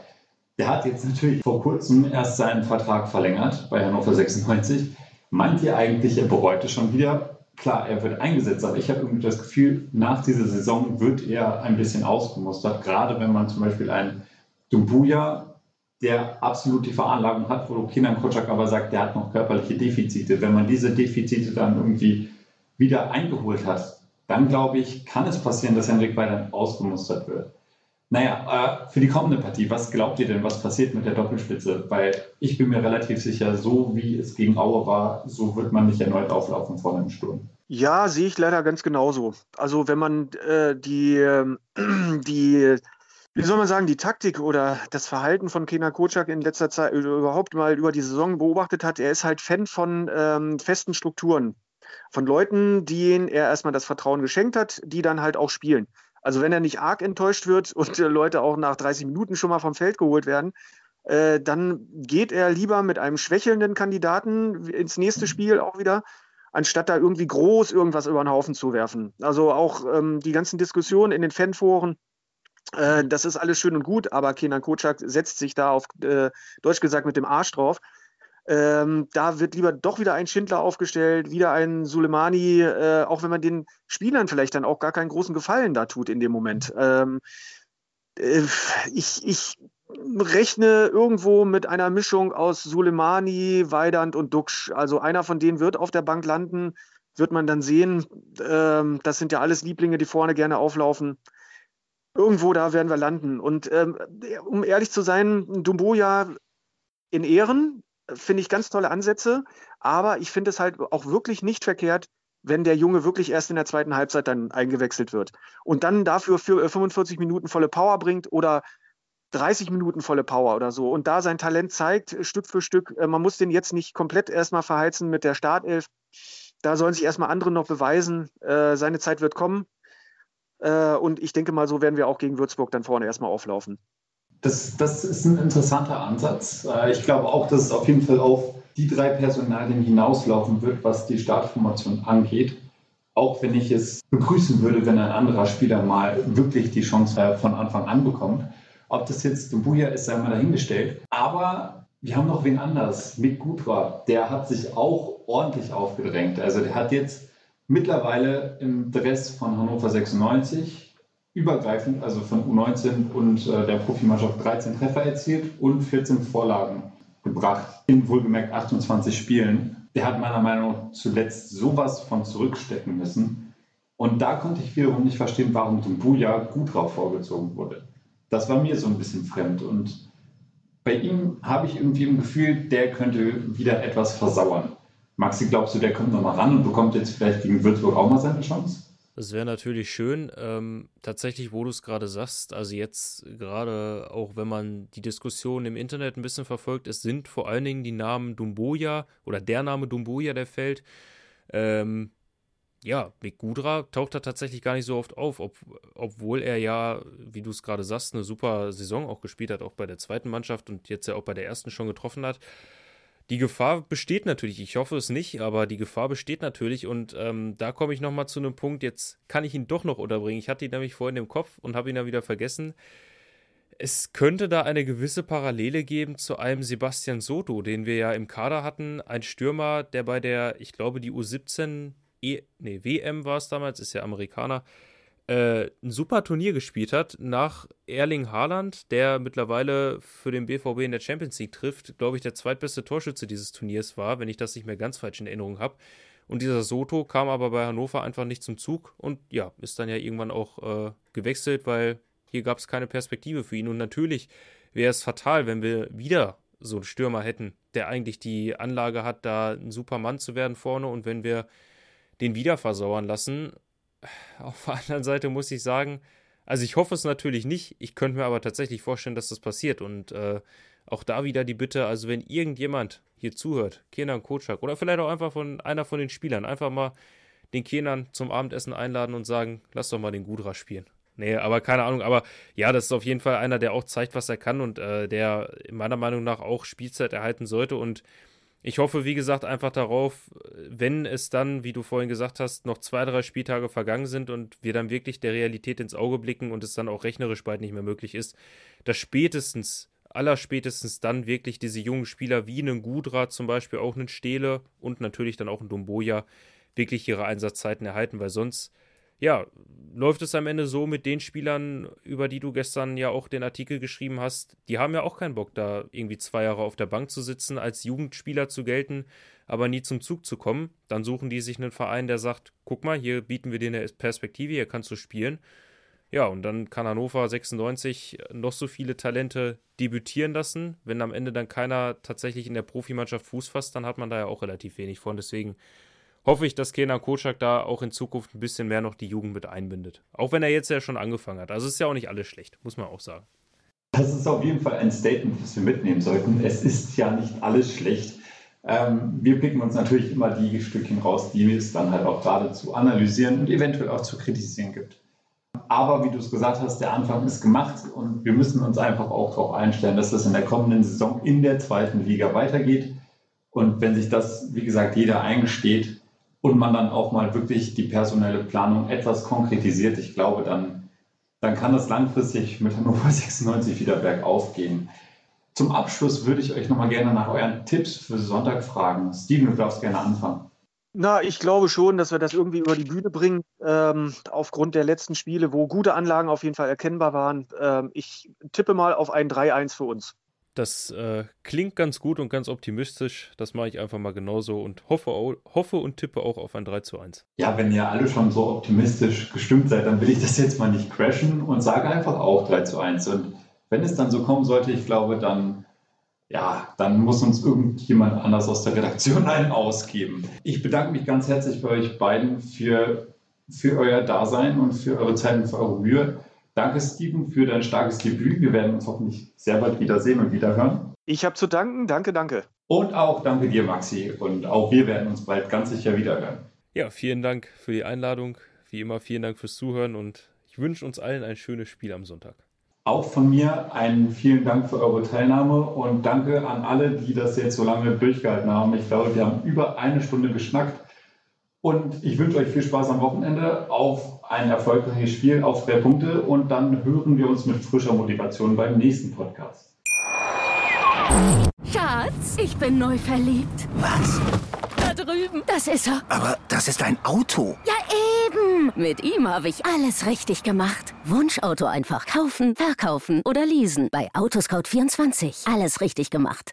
Der hat jetzt natürlich vor kurzem erst seinen Vertrag verlängert bei Hannover 96. Meint ihr eigentlich, er bereut es schon wieder? Klar, er wird eingesetzt, aber ich habe irgendwie das Gefühl, nach dieser Saison wird er ein bisschen ausgemustert. Gerade wenn man zum Beispiel einen Dumbuya, der absolut die Veranlagung hat, wo Kinan Kocak aber sagt, der hat noch körperliche Defizite. Wenn man diese Defizite dann irgendwie wieder eingeholt hat, dann glaube ich, kann es passieren, dass Henrik Weidand ausgemustert wird. Naja, äh, für die kommende Partie, was glaubt ihr denn, was passiert mit der Doppelspitze? Weil ich bin mir relativ sicher, so wie es gegen Aue war, so wird man nicht erneut auflaufen vor einem Sturm. Ja, sehe ich leider ganz genauso. Also wenn man äh, die, äh, die, wie soll man sagen, die Taktik oder das Verhalten von Kenan Kocak in letzter Zeit überhaupt mal über die Saison beobachtet hat, er ist halt Fan von ähm, festen Strukturen von Leuten, denen er erstmal das Vertrauen geschenkt hat, die dann halt auch spielen. Also wenn er nicht arg enttäuscht wird und Leute auch nach 30 Minuten schon mal vom Feld geholt werden, äh, dann geht er lieber mit einem schwächelnden Kandidaten ins nächste Spiel auch wieder, anstatt da irgendwie groß irgendwas über den Haufen zu werfen. Also auch ähm, die ganzen Diskussionen in den Fanforen, äh, das ist alles schön und gut, aber Kenan Kocak setzt sich da auf äh, Deutsch gesagt mit dem Arsch drauf. Ähm, da wird lieber doch wieder ein Schindler aufgestellt, wieder ein Suleimani, äh, auch wenn man den Spielern vielleicht dann auch gar keinen großen Gefallen da tut in dem Moment. Ähm, äh, ich, ich rechne irgendwo mit einer Mischung aus Suleimani, Weidand und Duxch. Also einer von denen wird auf der Bank landen, wird man dann sehen. Ähm, das sind ja alles Lieblinge, die vorne gerne auflaufen. Irgendwo da werden wir landen. Und ähm, um ehrlich zu sein, Dumboja in Ehren, finde ich ganz tolle Ansätze, aber ich finde es halt auch wirklich nicht verkehrt, wenn der Junge wirklich erst in der zweiten Halbzeit dann eingewechselt wird und dann dafür für 45 äh, Minuten volle Power bringt oder 30 Minuten volle Power oder so und da sein Talent zeigt, Stück für Stück. Äh, man muss den jetzt nicht komplett erstmal verheizen mit der Startelf. Da sollen sich erstmal andere noch beweisen. Äh, seine Zeit wird kommen. und ich denke mal, so werden wir auch gegen Würzburg dann vorne erstmal auflaufen. Das, das ist ein interessanter Ansatz. Äh, ich glaube auch, dass es auf jeden Fall auf die drei Personalien hinauslaufen wird, was die Startformation angeht. Auch wenn ich es begrüßen würde, wenn ein anderer Spieler mal wirklich die Chance äh, von Anfang an bekommt. Ob das jetzt Dumbuya ist, sei mal dahingestellt. Aber wir haben noch wen anders, Mick Gudra. Der hat sich auch ordentlich aufgedrängt. Also der hat jetzt mittlerweile im Dress von Hannover 96 übergreifend, also von U19 und äh, der Profimannschaft 13 Treffer erzielt und 14 Vorlagen gebracht in wohlgemerkt 28 Spielen. Der hat meiner Meinung nach zuletzt sowas von zurückstecken müssen. Und da konnte ich wiederum nicht verstehen, warum Dumbuya gut drauf vorgezogen wurde. Das war mir so ein bisschen fremd. Und bei ihm habe ich irgendwie ein Gefühl, der könnte wieder etwas versauern. Maxi, glaubst du, der kommt nochmal ran und bekommt jetzt vielleicht gegen Würzburg auch mal seine Chance? Das wäre natürlich schön. Ähm, tatsächlich, wo du es gerade sagst, also jetzt gerade auch wenn man die Diskussion im Internet ein bisschen verfolgt, es sind vor allen Dingen die Namen Dumboya oder der Name Dumboya, der fällt. Ähm, ja, Big Gudra taucht da tatsächlich gar nicht so oft auf, ob, obwohl er ja, wie du es gerade sagst, eine super Saison auch gespielt hat, auch bei der zweiten Mannschaft und jetzt ja auch bei der ersten schon getroffen hat. Die Gefahr besteht natürlich, ich hoffe es nicht, aber die Gefahr besteht natürlich und ähm, da komme ich nochmal zu einem Punkt, jetzt kann ich ihn doch noch unterbringen. Ich hatte ihn nämlich vorhin im Kopf und habe ihn dann wieder vergessen. Es könnte da eine gewisse Parallele geben zu einem Sebastian Soto, den wir ja im Kader hatten. Ein Stürmer, der bei der, ich glaube, die U17 e nee, WM war es damals, ist ja Amerikaner, äh, ein super Turnier gespielt hat nach Erling Haaland, der mittlerweile für den BVB in der Champions League trifft, glaube ich, der zweitbeste Torschütze dieses Turniers war, wenn ich das nicht mehr ganz falsch in Erinnerung habe. Und dieser Soto kam aber bei Hannover einfach nicht zum Zug und ja, ist dann ja irgendwann auch äh, gewechselt, weil hier gab es keine Perspektive für ihn. Und natürlich wäre es fatal, wenn wir wieder so einen Stürmer hätten, der eigentlich die Anlage hat, da ein super Mann zu werden vorne und wenn wir den wieder versauern lassen. Auf der anderen Seite muss ich sagen, also ich hoffe es natürlich nicht, ich könnte mir aber tatsächlich vorstellen, dass das passiert. Und äh, auch da wieder die Bitte, also wenn irgendjemand hier zuhört, Kenan Kotschak oder vielleicht auch einfach von einer von den Spielern, einfach mal den Kenan zum Abendessen einladen und sagen, lass doch mal den Gudra spielen. Nee, aber keine Ahnung, aber ja, das ist auf jeden Fall einer, der auch zeigt, was er kann und äh, der meiner Meinung nach auch Spielzeit erhalten sollte. Und ich hoffe, wie gesagt, einfach darauf, wenn es dann, wie du vorhin gesagt hast, noch zwei, drei Spieltage vergangen sind und wir dann wirklich der Realität ins Auge blicken und es dann auch rechnerisch bald nicht mehr möglich ist, dass spätestens allerspätestens dann wirklich diese jungen Spieler wie einen Gudra zum Beispiel, auch einen Stele und natürlich dann auch einen Dumboja wirklich ihre Einsatzzeiten erhalten, weil sonst, ja, läuft es am Ende so mit den Spielern, über die du gestern ja auch den Artikel geschrieben hast, die haben ja auch keinen Bock, da irgendwie zwei Jahre auf der Bank zu sitzen, als Jugendspieler zu gelten, aber nie zum Zug zu kommen. Dann suchen die sich einen Verein, der sagt, guck mal, hier bieten wir dir eine Perspektive, hier kannst du spielen. Ja, und dann kann Hannover 96 noch so viele Talente debütieren lassen. Wenn am Ende dann keiner tatsächlich in der Profimannschaft Fuß fasst, dann hat man da ja auch relativ wenig von. Deswegen hoffe ich, dass Kenan Kocak da auch in Zukunft ein bisschen mehr noch die Jugend mit einbindet. Auch wenn er jetzt ja schon angefangen hat. Also ist ja auch nicht alles schlecht, muss man auch sagen. Das ist auf jeden Fall ein Statement, was wir mitnehmen sollten. Es ist ja nicht alles schlecht. Ähm, wir picken uns natürlich immer die Stückchen raus, die es dann halt auch gerade zu analysieren und eventuell auch zu kritisieren gibt. Aber wie du es gesagt hast, der Anfang ist gemacht und wir müssen uns einfach auch darauf einstellen, dass das in der kommenden Saison in der zweiten Liga weitergeht. Und wenn sich das, wie gesagt, jeder eingesteht und man dann auch mal wirklich die personelle Planung etwas konkretisiert, ich glaube, dann, dann kann das langfristig mit Hannover 96 wieder bergauf gehen. Zum Abschluss würde ich euch nochmal gerne nach euren Tipps für Sonntag fragen. Steven, du darfst gerne anfangen. Na, ich glaube schon, dass wir das irgendwie über die Bühne bringen, ähm, aufgrund der letzten Spiele, wo gute Anlagen auf jeden Fall erkennbar waren. Ähm, ich tippe mal auf ein 3-1 für uns. Das äh, klingt ganz gut und ganz optimistisch. Das mache ich einfach mal genauso und hoffe, hoffe und tippe auch auf ein 3 zu 1. Ja, wenn ihr alle schon so optimistisch gestimmt seid, dann will ich das jetzt mal nicht crashen und sage einfach auch 3 zu 1. Und wenn es dann so kommen sollte, ich glaube, dann ja, dann muss uns irgendjemand anders aus der Redaktion einen ausgeben. Ich bedanke mich ganz herzlich bei euch beiden für, für euer Dasein und für eure Zeit und für eure Mühe. Danke, Steven, für dein starkes Debüt. Wir werden uns hoffentlich sehr bald wiedersehen und wiederhören. Ich habe zu danken. Danke, danke. Und auch danke dir, Maxi. Und auch wir werden uns bald ganz sicher wiederhören. Ja, vielen Dank für die Einladung. Wie immer, vielen Dank fürs Zuhören und ich wünsche uns allen ein schönes Spiel am Sonntag. Auch von mir einen vielen Dank für eure Teilnahme und danke an alle, die das jetzt so lange durchgehalten haben. Ich glaube, wir haben über eine Stunde geschnackt. Und ich wünsche euch viel Spaß am Wochenende auf ein erfolgreiches Spiel, auf drei Punkte. Und dann hören wir uns mit frischer Motivation beim nächsten Podcast. Schatz, ich bin neu verliebt. Was? Da drüben. Das ist er. Aber das ist ein Auto. Ja, eben. Mit ihm habe ich alles richtig gemacht. Wunschauto einfach kaufen, verkaufen oder leasen. Bei Autoscout24. Alles richtig gemacht.